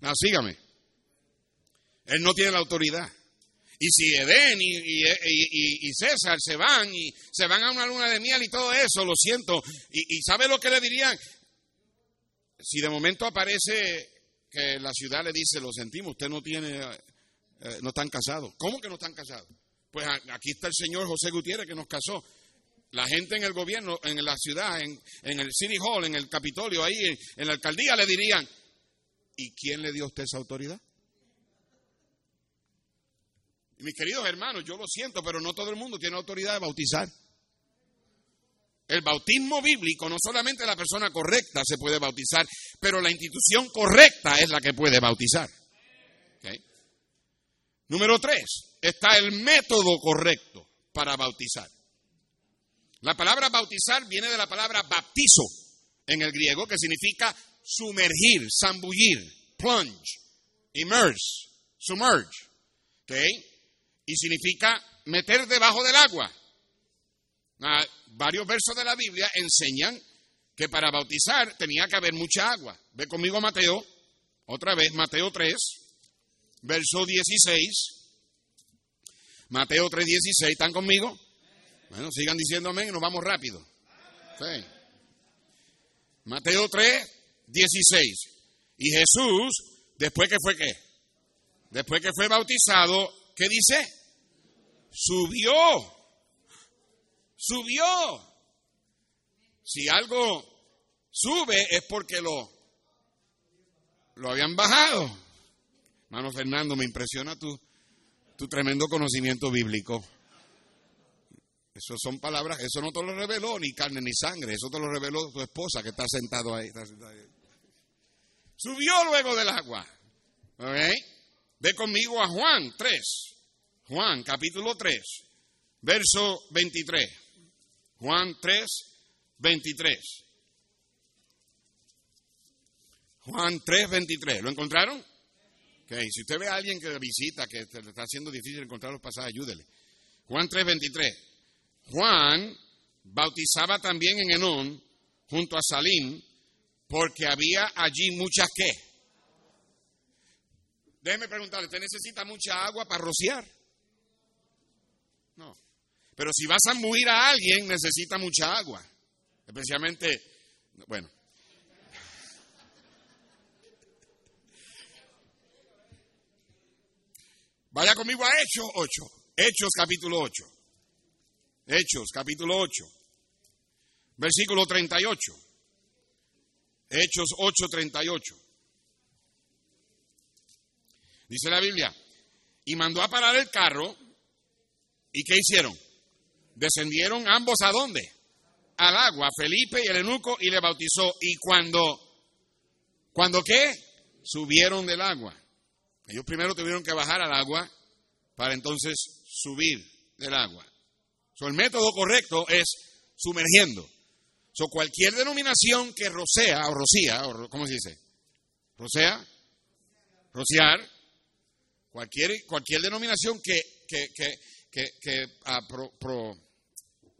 no, sígame. Él no tiene la autoridad. Y si Edén y, César se van y se van a una luna de miel y todo eso, lo siento. Y, ¿sabe lo que le dirían? Si de momento aparece que la ciudad le dice, lo sentimos, usted no tiene, eh, no están casados. ¿Cómo que no están casados? Pues aquí está el señor José Gutiérrez que nos casó. La gente en el gobierno, en la ciudad, en, en el City Hall, en el Capitolio, ahí en, en la alcaldía le dirían, ¿y quién le dio a usted esa autoridad? Y mis queridos hermanos, yo lo siento, pero no todo el mundo tiene autoridad de bautizar. El bautismo bíblico, no solamente la persona correcta se puede bautizar, pero la institución correcta es la que puede bautizar. Número tres, está el método correcto para bautizar. La palabra bautizar viene de la palabra baptizo en el griego, que significa sumergir, zambullir, plunge, immerse, submerge. ¿Ok? Y significa meter debajo del agua. Ah, varios versos de la Biblia enseñan que para bautizar tenía que haber mucha agua. Ve conmigo Mateo, otra vez, Mateo 3, verso 16. Mateo 3, 16, ¿están conmigo? Bueno, sigan diciendo amén y nos vamos rápido. Mateo 3, 16. Y Jesús, después que fue qué? Después que fue bautizado, ¿qué dice? Subió. Subió. Si algo sube es porque lo, lo habían bajado. Hermano Fernando, me impresiona tu, tu tremendo conocimiento bíblico. Eso son palabras, eso no te lo reveló ni carne ni sangre, eso te lo reveló tu esposa que está sentado ahí. Subió luego del agua. ¿Ok? Ve conmigo a Juan 3. Juan capítulo 3, verso 23. Juan 3, 23. Juan 3, 23. ¿Lo encontraron? Ok, si usted ve a alguien que visita, que le está haciendo difícil encontrar los pasajes, ayúdele. Juan 3, 23. Juan bautizaba también en Enón, junto a Salim, porque había allí muchas qué. Déjeme preguntarle, ¿usted necesita mucha agua para rociar? No. Pero si vas a muir a alguien, necesita mucha agua. Especialmente, bueno. Vaya conmigo a Hechos 8. Hechos capítulo 8. Hechos capítulo 8. Versículo 38. Hechos 8, 38. Dice la Biblia. Y mandó a parar el carro. ¿Y qué hicieron? Descendieron ambos a dónde? Al agua, Felipe y el eunuco, y le bautizó. Y cuando, ¿cuando qué? Subieron del agua. Ellos primero tuvieron que bajar al agua para entonces subir del agua. So, el método correcto es sumergiendo. So, cualquier denominación que rocea o rocía, o ¿cómo se dice? Rocea, rociar, cualquier, cualquier denominación que, que, que, que, que, pro-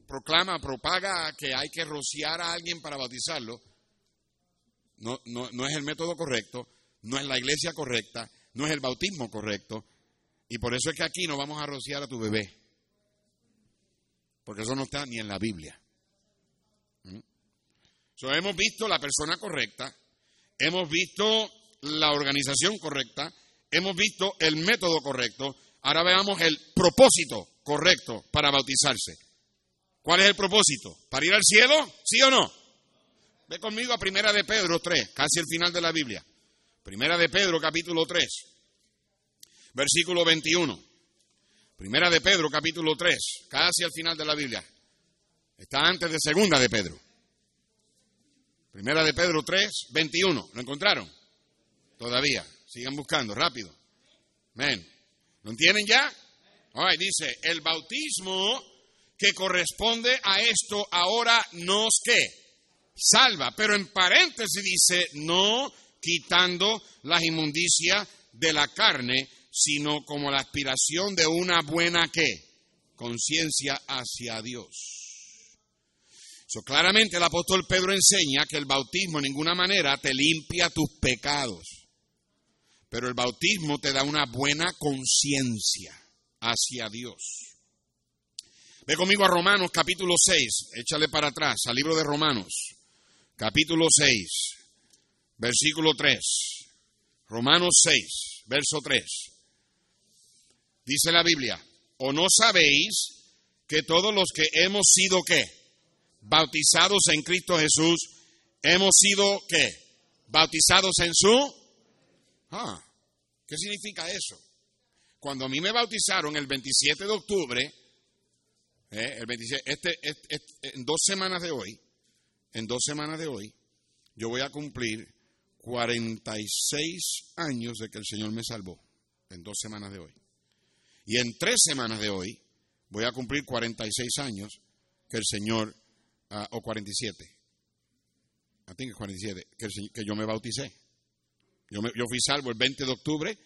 proclama, propaga que hay que rociar a alguien para bautizarlo, no, no, no es el método correcto, no es la iglesia correcta, no es el bautismo correcto, y por eso es que aquí no vamos a rociar a tu bebé, porque eso no está ni en la Biblia. ¿Mm? Hemos visto la persona correcta, hemos visto la organización correcta, hemos visto el método correcto, ahora veamos el propósito correcto para bautizarse. ¿Cuál es el propósito? ¿Para ir al cielo? ¿Sí o no? Ve conmigo a Primera de Pedro 3, casi el final de la Biblia. Primera de Pedro capítulo 3, versículo 21. Primera de Pedro capítulo 3, casi al final de la Biblia. Está antes de Segunda de Pedro. Primera de Pedro 3, 21. ¿Lo encontraron? Todavía. Sigan buscando, rápido. Amén. ¿Lo entienden ya? Dice, el bautismo que corresponde a esto ahora nos que salva, pero en paréntesis dice, no quitando las inmundicias de la carne, sino como la aspiración de una buena que conciencia hacia Dios. So, claramente el apóstol Pedro enseña que el bautismo en ninguna manera te limpia tus pecados, pero el bautismo te da una buena conciencia hacia Dios. Ve conmigo a Romanos capítulo 6, échale para atrás al libro de Romanos, capítulo 6, versículo 3. Romanos 6, verso 3. Dice la Biblia, ¿o no sabéis que todos los que hemos sido qué? Bautizados en Cristo Jesús, hemos sido qué? Bautizados en su... Ah, ¿qué significa eso? Cuando a mí me bautizaron el 27 de octubre, eh, el 27, este, este, este, en dos semanas de hoy, en dos semanas de hoy, yo voy a cumplir 46 años de que el Señor me salvó, en dos semanas de hoy. Y en tres semanas de hoy voy a cumplir 46 años que el Señor, ah, o 47, I think 47, que, el que yo me bauticé. Yo, me- yo fui salvo el 20 de octubre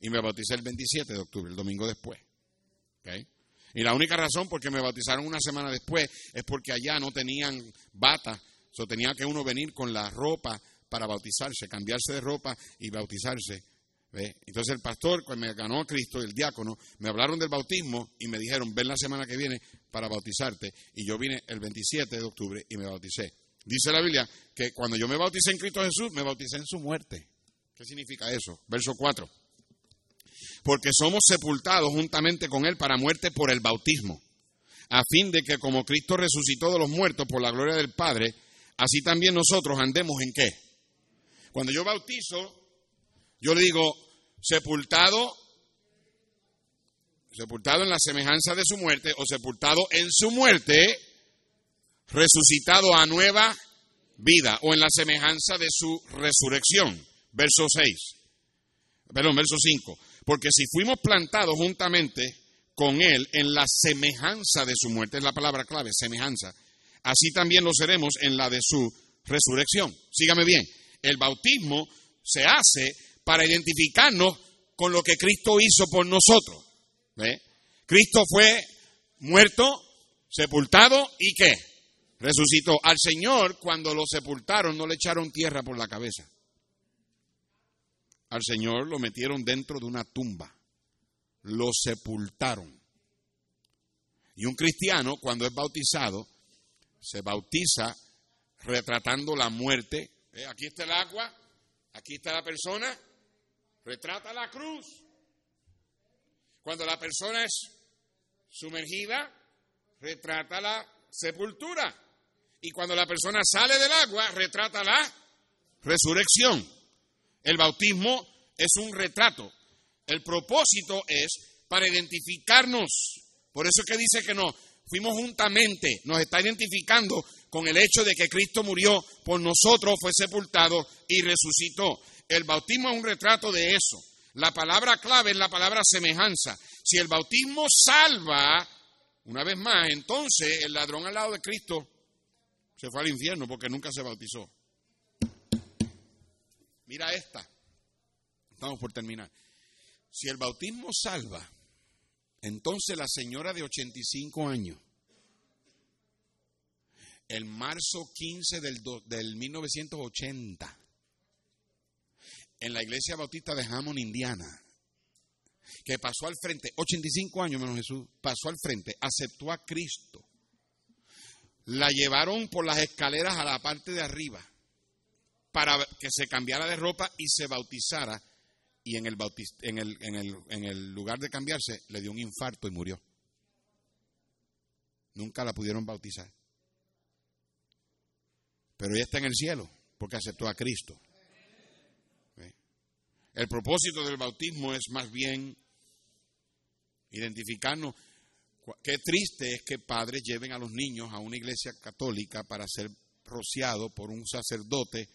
y me bauticé el 27 de octubre, el domingo después. ¿ok? Y la única razón por qué me bautizaron una semana después es porque allá no tenían bata, so tenía que uno venir con la ropa para bautizarse, cambiarse de ropa y bautizarse. ¿ve? Entonces el pastor, cuando me ganó a Cristo, el diácono, me hablaron del bautismo y me dijeron, ven la semana que viene para bautizarte. Y yo vine el 27 de octubre y me bauticé. Dice la Biblia que cuando yo me bauticé en Cristo Jesús, me bauticé en su muerte. ¿Qué significa eso? Verso 4 porque somos sepultados juntamente con Él para muerte por el bautismo, a fin de que como Cristo resucitó de los muertos por la gloria del Padre, así también nosotros andemos en qué. Cuando yo bautizo, yo le digo, sepultado, sepultado en la semejanza de su muerte, o sepultado en su muerte, resucitado a nueva vida, o en la semejanza de su resurrección. Verso 6. Perdón, verso 5. Porque si fuimos plantados juntamente con Él en la semejanza de su muerte, es la palabra clave, semejanza, así también lo seremos en la de su resurrección. Sígame bien, el bautismo se hace para identificarnos con lo que Cristo hizo por nosotros. Cristo fue muerto, sepultado y qué? Resucitó. Al Señor, cuando lo sepultaron, no le echaron tierra por la cabeza al Señor lo metieron dentro de una tumba, lo sepultaron. Y un cristiano, cuando es bautizado, se bautiza retratando la muerte. Eh, Aquí está el agua, aquí está la persona, retrata la cruz. Cuando la persona es sumergida, retrata la sepultura. Y cuando la persona sale del agua, retrata la resurrección. El bautismo es un retrato. El propósito es para identificarnos. Por eso es que dice que no, fuimos juntamente, nos está identificando con el hecho de que Cristo murió por nosotros, fue sepultado y resucitó. El bautismo es un retrato de eso. La palabra clave es la palabra semejanza. Si el bautismo salva, una vez más, entonces el ladrón al lado de Cristo se fue al infierno porque nunca se bautizó. Mira esta. Estamos por terminar. Si el bautismo salva, entonces la señora de 85 años, el marzo 15 del, do- del 1980, en la iglesia bautista de Hammond, Indiana, que pasó al frente, 85 años menos Jesús, pasó al frente, aceptó a Cristo. La llevaron por las escaleras a la parte de arriba para que se cambiara de ropa y se bautizara. Y en el, bautiz- en el, en el, en el lugar de cambiarse le dio un infarto y murió. Nunca la pudieron bautizar. Pero ella está en el cielo porque aceptó a Cristo. El propósito del bautismo es más bien identificarnos. Qué triste es que padres lleven a los niños a una iglesia católica para ser rociados por un sacerdote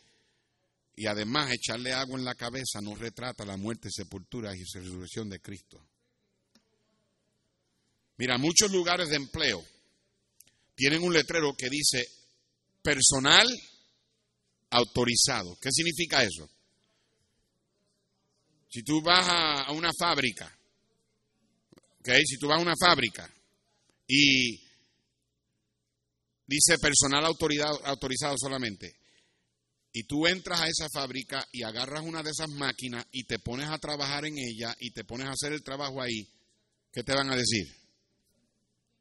y además echarle agua en la cabeza no retrata la muerte, sepultura y resurrección de Cristo. Mira, muchos lugares de empleo tienen un letrero que dice personal autorizado. ¿Qué significa eso? Si tú vas a, una fábrica, ¿ok? Si tú vas a una fábrica y dice personal autorizado solamente, y tú entras a esa fábrica y agarras una de esas máquinas y te pones a trabajar en ella y te pones a hacer el trabajo ahí, ¿qué te van a decir?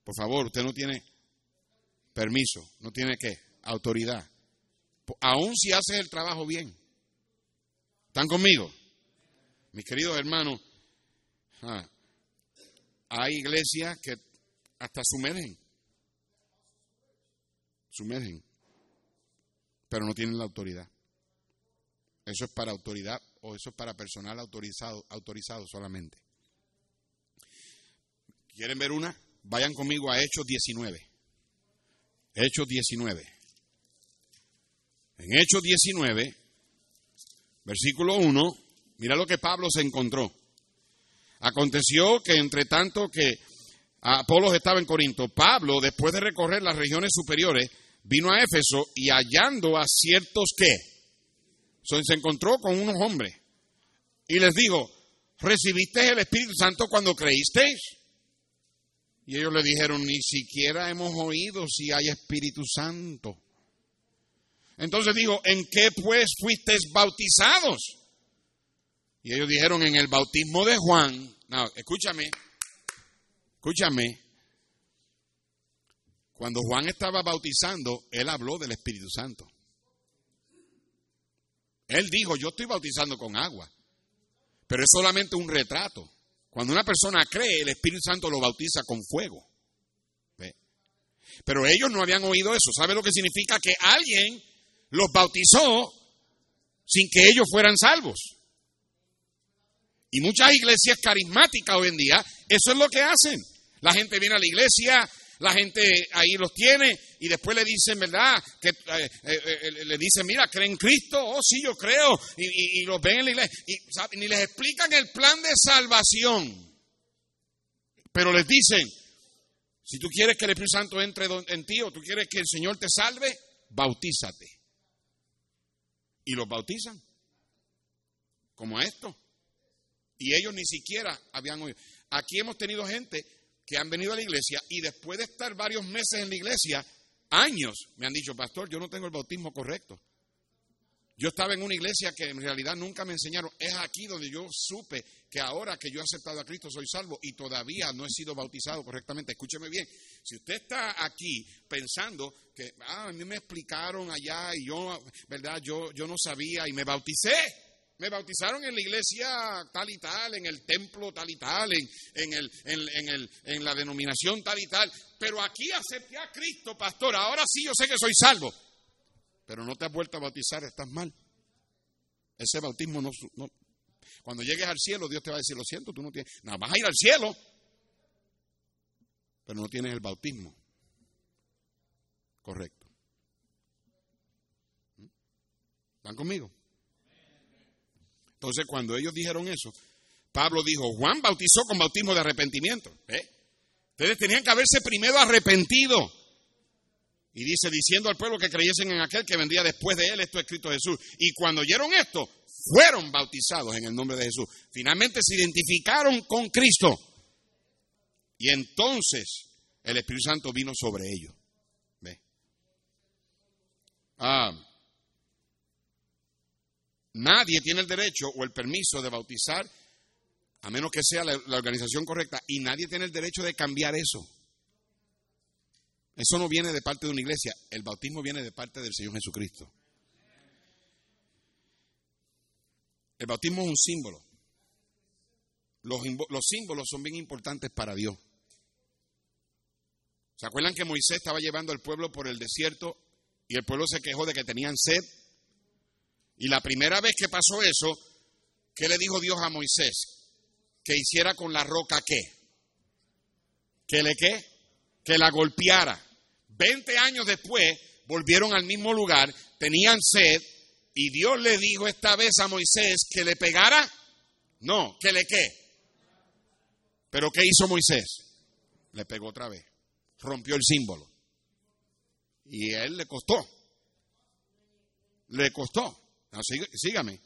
Por favor, usted no tiene permiso, no tiene qué, autoridad. Aún si haces el trabajo bien. ¿Están conmigo? Mis queridos hermanos, ah, hay iglesias que hasta sumergen, sumergen, pero no tienen la autoridad. Eso es para autoridad o eso es para personal autorizado, autorizado solamente. ¿Quieren ver una? Vayan conmigo a Hechos 19. Hechos 19. En Hechos 19, versículo 1, mira lo que Pablo se encontró. Aconteció que entre tanto que Apolos estaba en Corinto, Pablo, después de recorrer las regiones superiores, vino a Éfeso y hallando a ciertos que, se encontró con unos hombres y les dijo, ¿recibisteis el Espíritu Santo cuando creísteis? Y ellos le dijeron, ni siquiera hemos oído si hay Espíritu Santo. Entonces dijo, ¿en qué pues fuisteis bautizados? Y ellos dijeron, en el bautismo de Juan. Escúchame, escúchame. Cuando Juan estaba bautizando, él habló del Espíritu Santo. Él dijo, yo estoy bautizando con agua, pero es solamente un retrato. Cuando una persona cree, el Espíritu Santo lo bautiza con fuego. ¿Ve? Pero ellos no habían oído eso. ¿Sabe lo que significa? Que alguien los bautizó sin que ellos fueran salvos. Y muchas iglesias carismáticas hoy en día, eso es lo que hacen. La gente viene a la iglesia, la gente ahí los tiene y después le dicen, ¿verdad? Que eh, eh, eh, le dicen, mira, ¿creen en Cristo? Oh, sí, yo creo. Y, los ven en la iglesia. Y ni les explican el plan de salvación. Pero les dicen, si tú quieres que el Espíritu Santo entre en ti o tú quieres que el Señor te salve, bautízate. Y los bautizan. Como a esto. Y ellos ni siquiera habían oído. Aquí hemos tenido gente que han venido a la iglesia y después de estar varios meses en la iglesia, años, me han dicho, pastor, yo no tengo el bautismo correcto. Yo estaba en una iglesia que en realidad nunca me enseñaron. Es aquí donde yo supe que ahora que yo he aceptado a Cristo soy salvo y todavía no he sido bautizado correctamente. Escúcheme bien. Si usted está aquí pensando que ah, a mí me explicaron allá y yo, ¿verdad? Yo, yo no sabía y me bauticé. Me bautizaron en la iglesia tal y tal, en el templo tal y tal, en, en, el, en, en el, en la denominación tal y tal. Pero aquí acepté a Cristo, pastor. Ahora sí yo sé que soy salvo pero no te has vuelto a bautizar, estás mal. Ese bautismo no, no- Cuando llegues al cielo, Dios te va a decir, lo siento, tú no tienes... No, vas a ir al cielo, pero no tienes el bautismo correcto. ¿Mm? ¿Están conmigo? Entonces, cuando ellos dijeron eso, Pablo dijo, Juan bautizó con bautismo de arrepentimiento. ¿eh? Ustedes tenían que haberse primero arrepentido. Y dice, diciendo al pueblo que creyesen en aquel que vendría después de él, esto es escrito Jesús. Y cuando oyeron esto, fueron bautizados en el nombre de Jesús. Finalmente se identificaron con Cristo. Y entonces el Espíritu Santo vino sobre ellos. ¿Ve? Ah, nadie tiene el derecho o el permiso de bautizar, a menos que sea la, organización correcta, y nadie tiene el derecho de cambiar eso. Eso no viene de parte de una iglesia, el bautismo viene de parte del Señor Jesucristo. El bautismo es un símbolo. Los símbolos son bien importantes para Dios. ¿Se acuerdan que Moisés estaba llevando al pueblo por el desierto y el pueblo se quejó de que tenían sed? Y la primera vez que pasó eso, ¿qué le dijo Dios a Moisés? Que hiciera con la roca qué? ¿Que le qué? Que la golpeara. Veinte años después volvieron al mismo lugar, tenían sed y Dios le dijo esta vez a Moisés que le pegara. No, que le qué. Pero ¿qué hizo Moisés? le pegó otra vez. Rompió el símbolo. Y a él le costó. Le costó. No, sígame.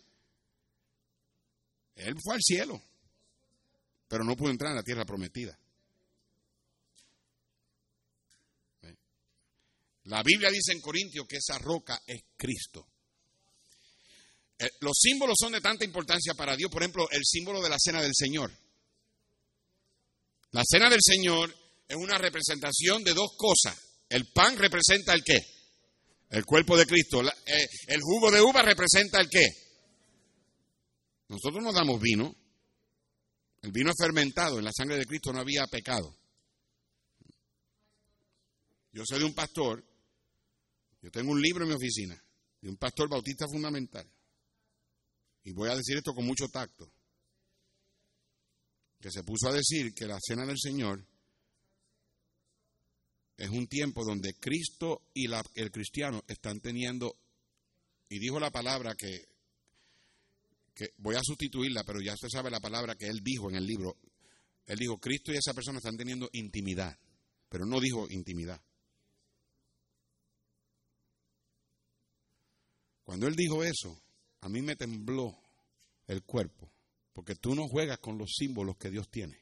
Él fue al cielo, pero no pudo entrar en la tierra prometida. La Biblia dice en Corintios que esa roca es Cristo. Eh, Los símbolos son de tanta importancia para Dios. Por ejemplo, el símbolo de la cena del Señor. La cena del Señor es una representación de dos cosas. El pan representa el qué? El cuerpo de Cristo. La- eh, el jugo de uva representa el qué? Nosotros no damos vino. El vino es fermentado. En la sangre de Cristo no había pecado. Yo soy de un pastor. Yo tengo un libro en mi oficina. De un pastor bautista fundamental. Y voy a decir esto con mucho tacto. Que se puso a decir que la cena del Señor es un tiempo donde Cristo y el cristiano están teniendo, y dijo la palabra que, que voy a sustituirla, pero ya usted sabe la palabra que él dijo en el libro. Él dijo, Cristo y esa persona están teniendo intimidad, pero no dijo intimidad. Cuando él dijo eso, a mí me tembló el cuerpo, porque tú no juegas con los símbolos que Dios tiene.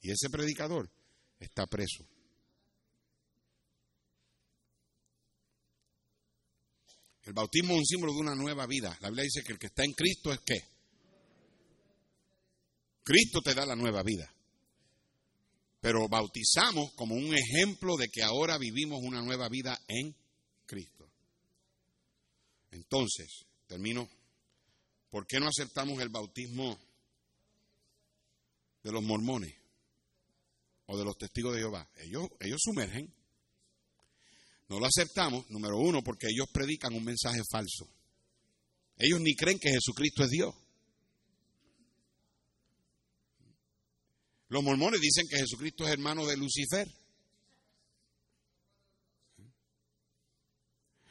Y ese predicador está preso. El bautismo es un símbolo de una nueva vida. La Biblia dice que el que está en Cristo es qué? Cristo te da la nueva vida. Pero bautizamos como un ejemplo de que ahora vivimos una nueva vida en Cristo. Entonces, termino. ¿Por qué no aceptamos el bautismo de los mormones o de los testigos de Jehová? Ellos, ellos sumergen. No lo aceptamos, número uno, porque ellos predican un mensaje falso. Ellos ni creen que Jesucristo es Dios. Los mormones dicen que Jesucristo es hermano de Lucifer.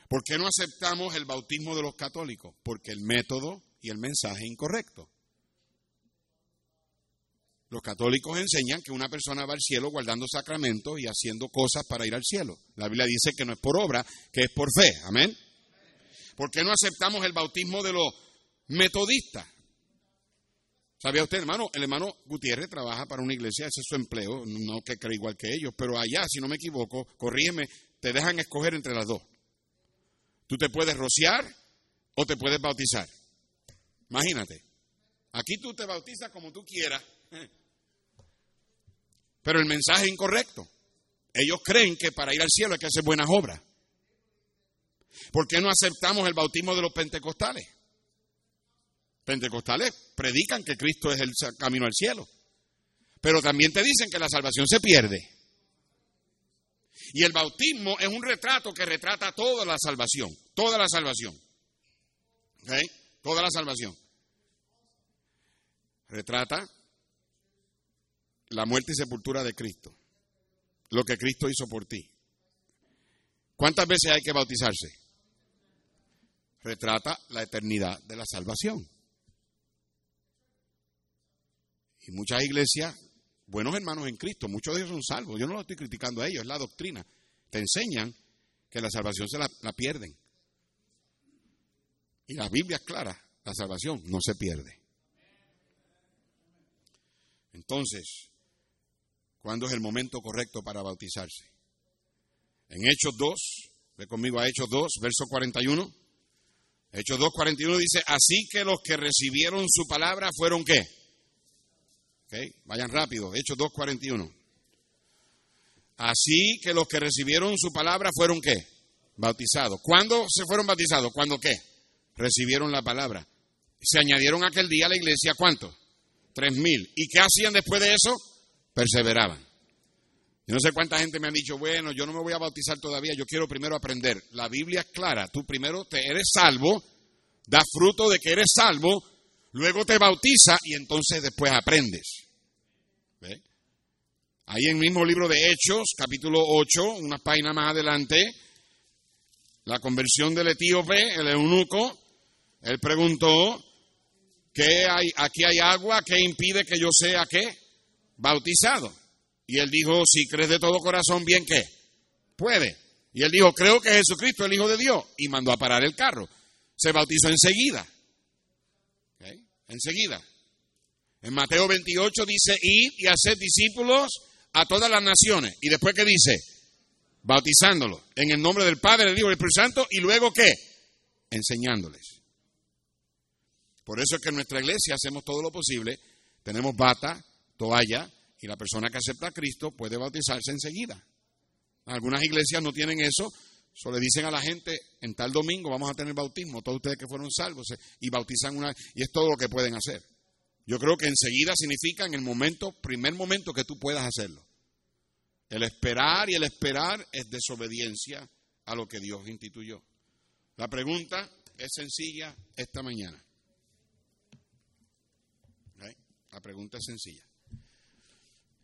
¿Por qué no aceptamos el bautismo de los católicos? Porque el método y el mensaje es incorrecto. Los católicos enseñan que una persona va al cielo guardando sacramentos y haciendo cosas para ir al cielo. La Biblia dice que no es por obra, que es por fe. Amén. ¿Por qué no aceptamos el bautismo de los metodistas? ¿Sabía usted, hermano? El hermano Gutiérrez trabaja para una iglesia, ese es su empleo, no que cree igual que ellos, pero allá, si no me equivoco, corrígeme, te dejan escoger entre las dos. Tú te puedes rociar o te puedes bautizar. Imagínate. Aquí tú te bautizas como tú quieras. Pero el mensaje es incorrecto. Ellos creen que para ir al cielo hay que hacer buenas obras. ¿Por qué no aceptamos el bautismo de los pentecostales? Pentecostales predican que Cristo es el camino al cielo. Pero también te dicen que la salvación se pierde. Y el bautismo es un retrato que retrata toda la salvación. Toda la salvación. ¿Ok? Toda la salvación. Retrata la muerte y sepultura de Cristo. Lo que Cristo hizo por ti. ¿Cuántas veces hay que bautizarse? Retrata la eternidad de la salvación. Y muchas iglesias, buenos hermanos en Cristo, muchos de ellos son salvos. Yo no lo estoy criticando a ellos, es la doctrina. Te enseñan que la salvación se la, la pierden. Y la Biblia es clara, la salvación no se pierde. Entonces, ¿cuándo es el momento correcto para bautizarse? En Hechos 2, ve conmigo a Hechos 2, verso 41. Hechos 2, 41 dice, así que los que recibieron su palabra fueron qué? Vayan rápido, Hechos 2, 41. Así que los que recibieron su palabra fueron qué? Bautizados. ¿Cuándo se fueron bautizados? ¿Cuándo qué? Recibieron la palabra. Se añadieron aquel día a la iglesia, ¿cuánto? Tres mil. ¿Y qué hacían después de eso? Perseveraban. Yo no sé cuánta gente me ha dicho, bueno, yo no me voy a bautizar todavía, yo quiero primero aprender. La Biblia es clara, tú primero te eres salvo, da fruto de que eres salvo, luego te bautiza y entonces después aprendes. ¿Ve? Ahí en el mismo libro de Hechos, capítulo 8, unas páginas más adelante, la conversión del etíope, el eunuco, él preguntó, ¿qué hay, aquí hay agua, ¿qué impide que yo sea qué? Bautizado. Y él dijo, si crees de todo corazón, bien que puede. Y él dijo, creo que Jesucristo es el Hijo de Dios. Y mandó a parar el carro. Se bautizó enseguida. ¿Ok? Enseguida. En Mateo 28 dice, id y haced discípulos a todas las naciones. Y después, ¿qué dice? Bautizándolos en el nombre del Padre, del Hijo y del Espíritu Santo. Y luego, ¿qué? Enseñándoles. Por eso es que en nuestra iglesia hacemos todo lo posible. Tenemos bata, toalla, y la persona que acepta a Cristo puede bautizarse enseguida. Algunas iglesias no tienen eso, solo le dicen a la gente, en tal domingo vamos a tener bautismo, todos ustedes que fueron salvos, y bautizan una, y es todo lo que pueden hacer. Yo creo que enseguida significa en el momento, primer momento que tú puedas hacerlo. El esperar y el esperar es desobediencia a lo que Dios instituyó. La pregunta es sencilla esta mañana. La pregunta es sencilla.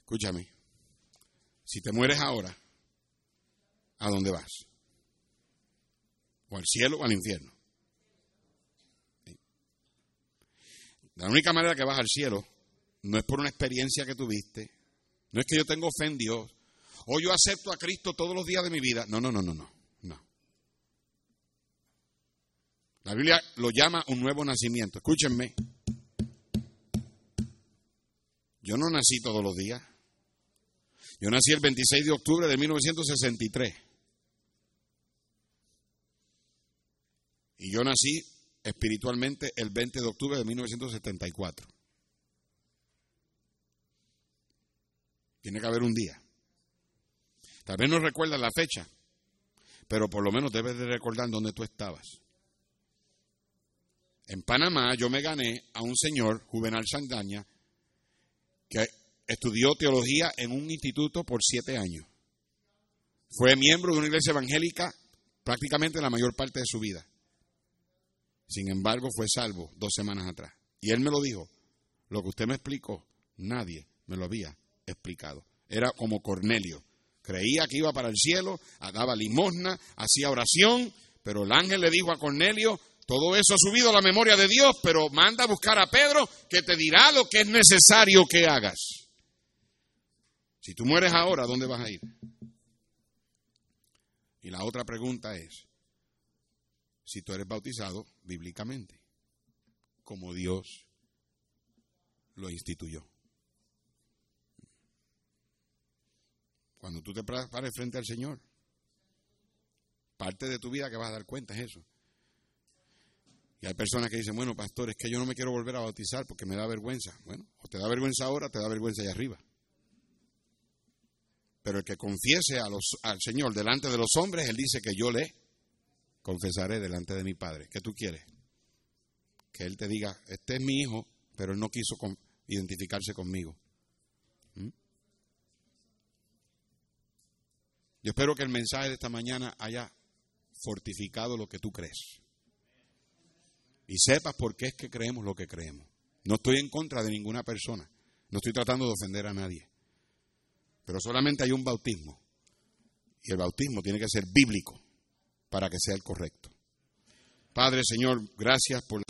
Escúchame. Si te mueres ahora, ¿a dónde vas? ¿O al cielo o al infierno? La única manera que vas al cielo no es por una experiencia que tuviste, no es que yo tengo fe en Dios, o yo acepto a Cristo todos los días de mi vida. No, no, no, no. no. La Biblia lo llama un nuevo nacimiento. Escúchenme. Yo no nací todos los días. Yo nací el 26 de octubre de 1963. Y yo nací espiritualmente el 20 de octubre de 1974. Tiene que haber un día. Tal vez no recuerdas la fecha, pero por lo menos debes de recordar dónde tú estabas. En Panamá yo me gané a un señor, Juvenal Sandaña, que estudió teología en un instituto por siete años. Fue miembro de una iglesia evangélica prácticamente la mayor parte de su vida. Sin embargo, fue salvo dos semanas atrás. Y él me lo dijo. Lo que usted me explicó, nadie me lo había explicado. Era como Cornelio. Creía que iba para el cielo, daba limosna, hacía oración, pero el ángel le dijo a Cornelio, todo eso ha subido a la memoria de Dios, pero manda a buscar a Pedro que te dirá lo que es necesario que hagas. Si tú mueres ahora, ¿dónde vas a ir? Y la otra pregunta es, si tú eres bautizado bíblicamente, como Dios lo instituyó. Cuando tú te pares frente al Señor, parte de tu vida que vas a dar cuenta es eso. Y hay personas que dicen, bueno, pastor, es que yo no me quiero volver a bautizar porque me da vergüenza. Bueno, o te da vergüenza ahora, te da vergüenza allá arriba. Pero el que confiese al Señor delante de los hombres, Él dice que yo le confesaré delante de mi Padre. ¿Qué tú quieres? Que Él te diga, este es mi hijo, pero Él no quiso identificarse conmigo. ¿Mm? Yo espero que el mensaje de esta mañana haya fortificado lo que tú crees. Y sepas por qué es que creemos lo que creemos. No estoy en contra de ninguna persona. No estoy tratando de ofender a nadie. Pero solamente hay un bautismo. Y el bautismo tiene que ser bíblico para que sea el correcto. Padre, Señor, gracias por,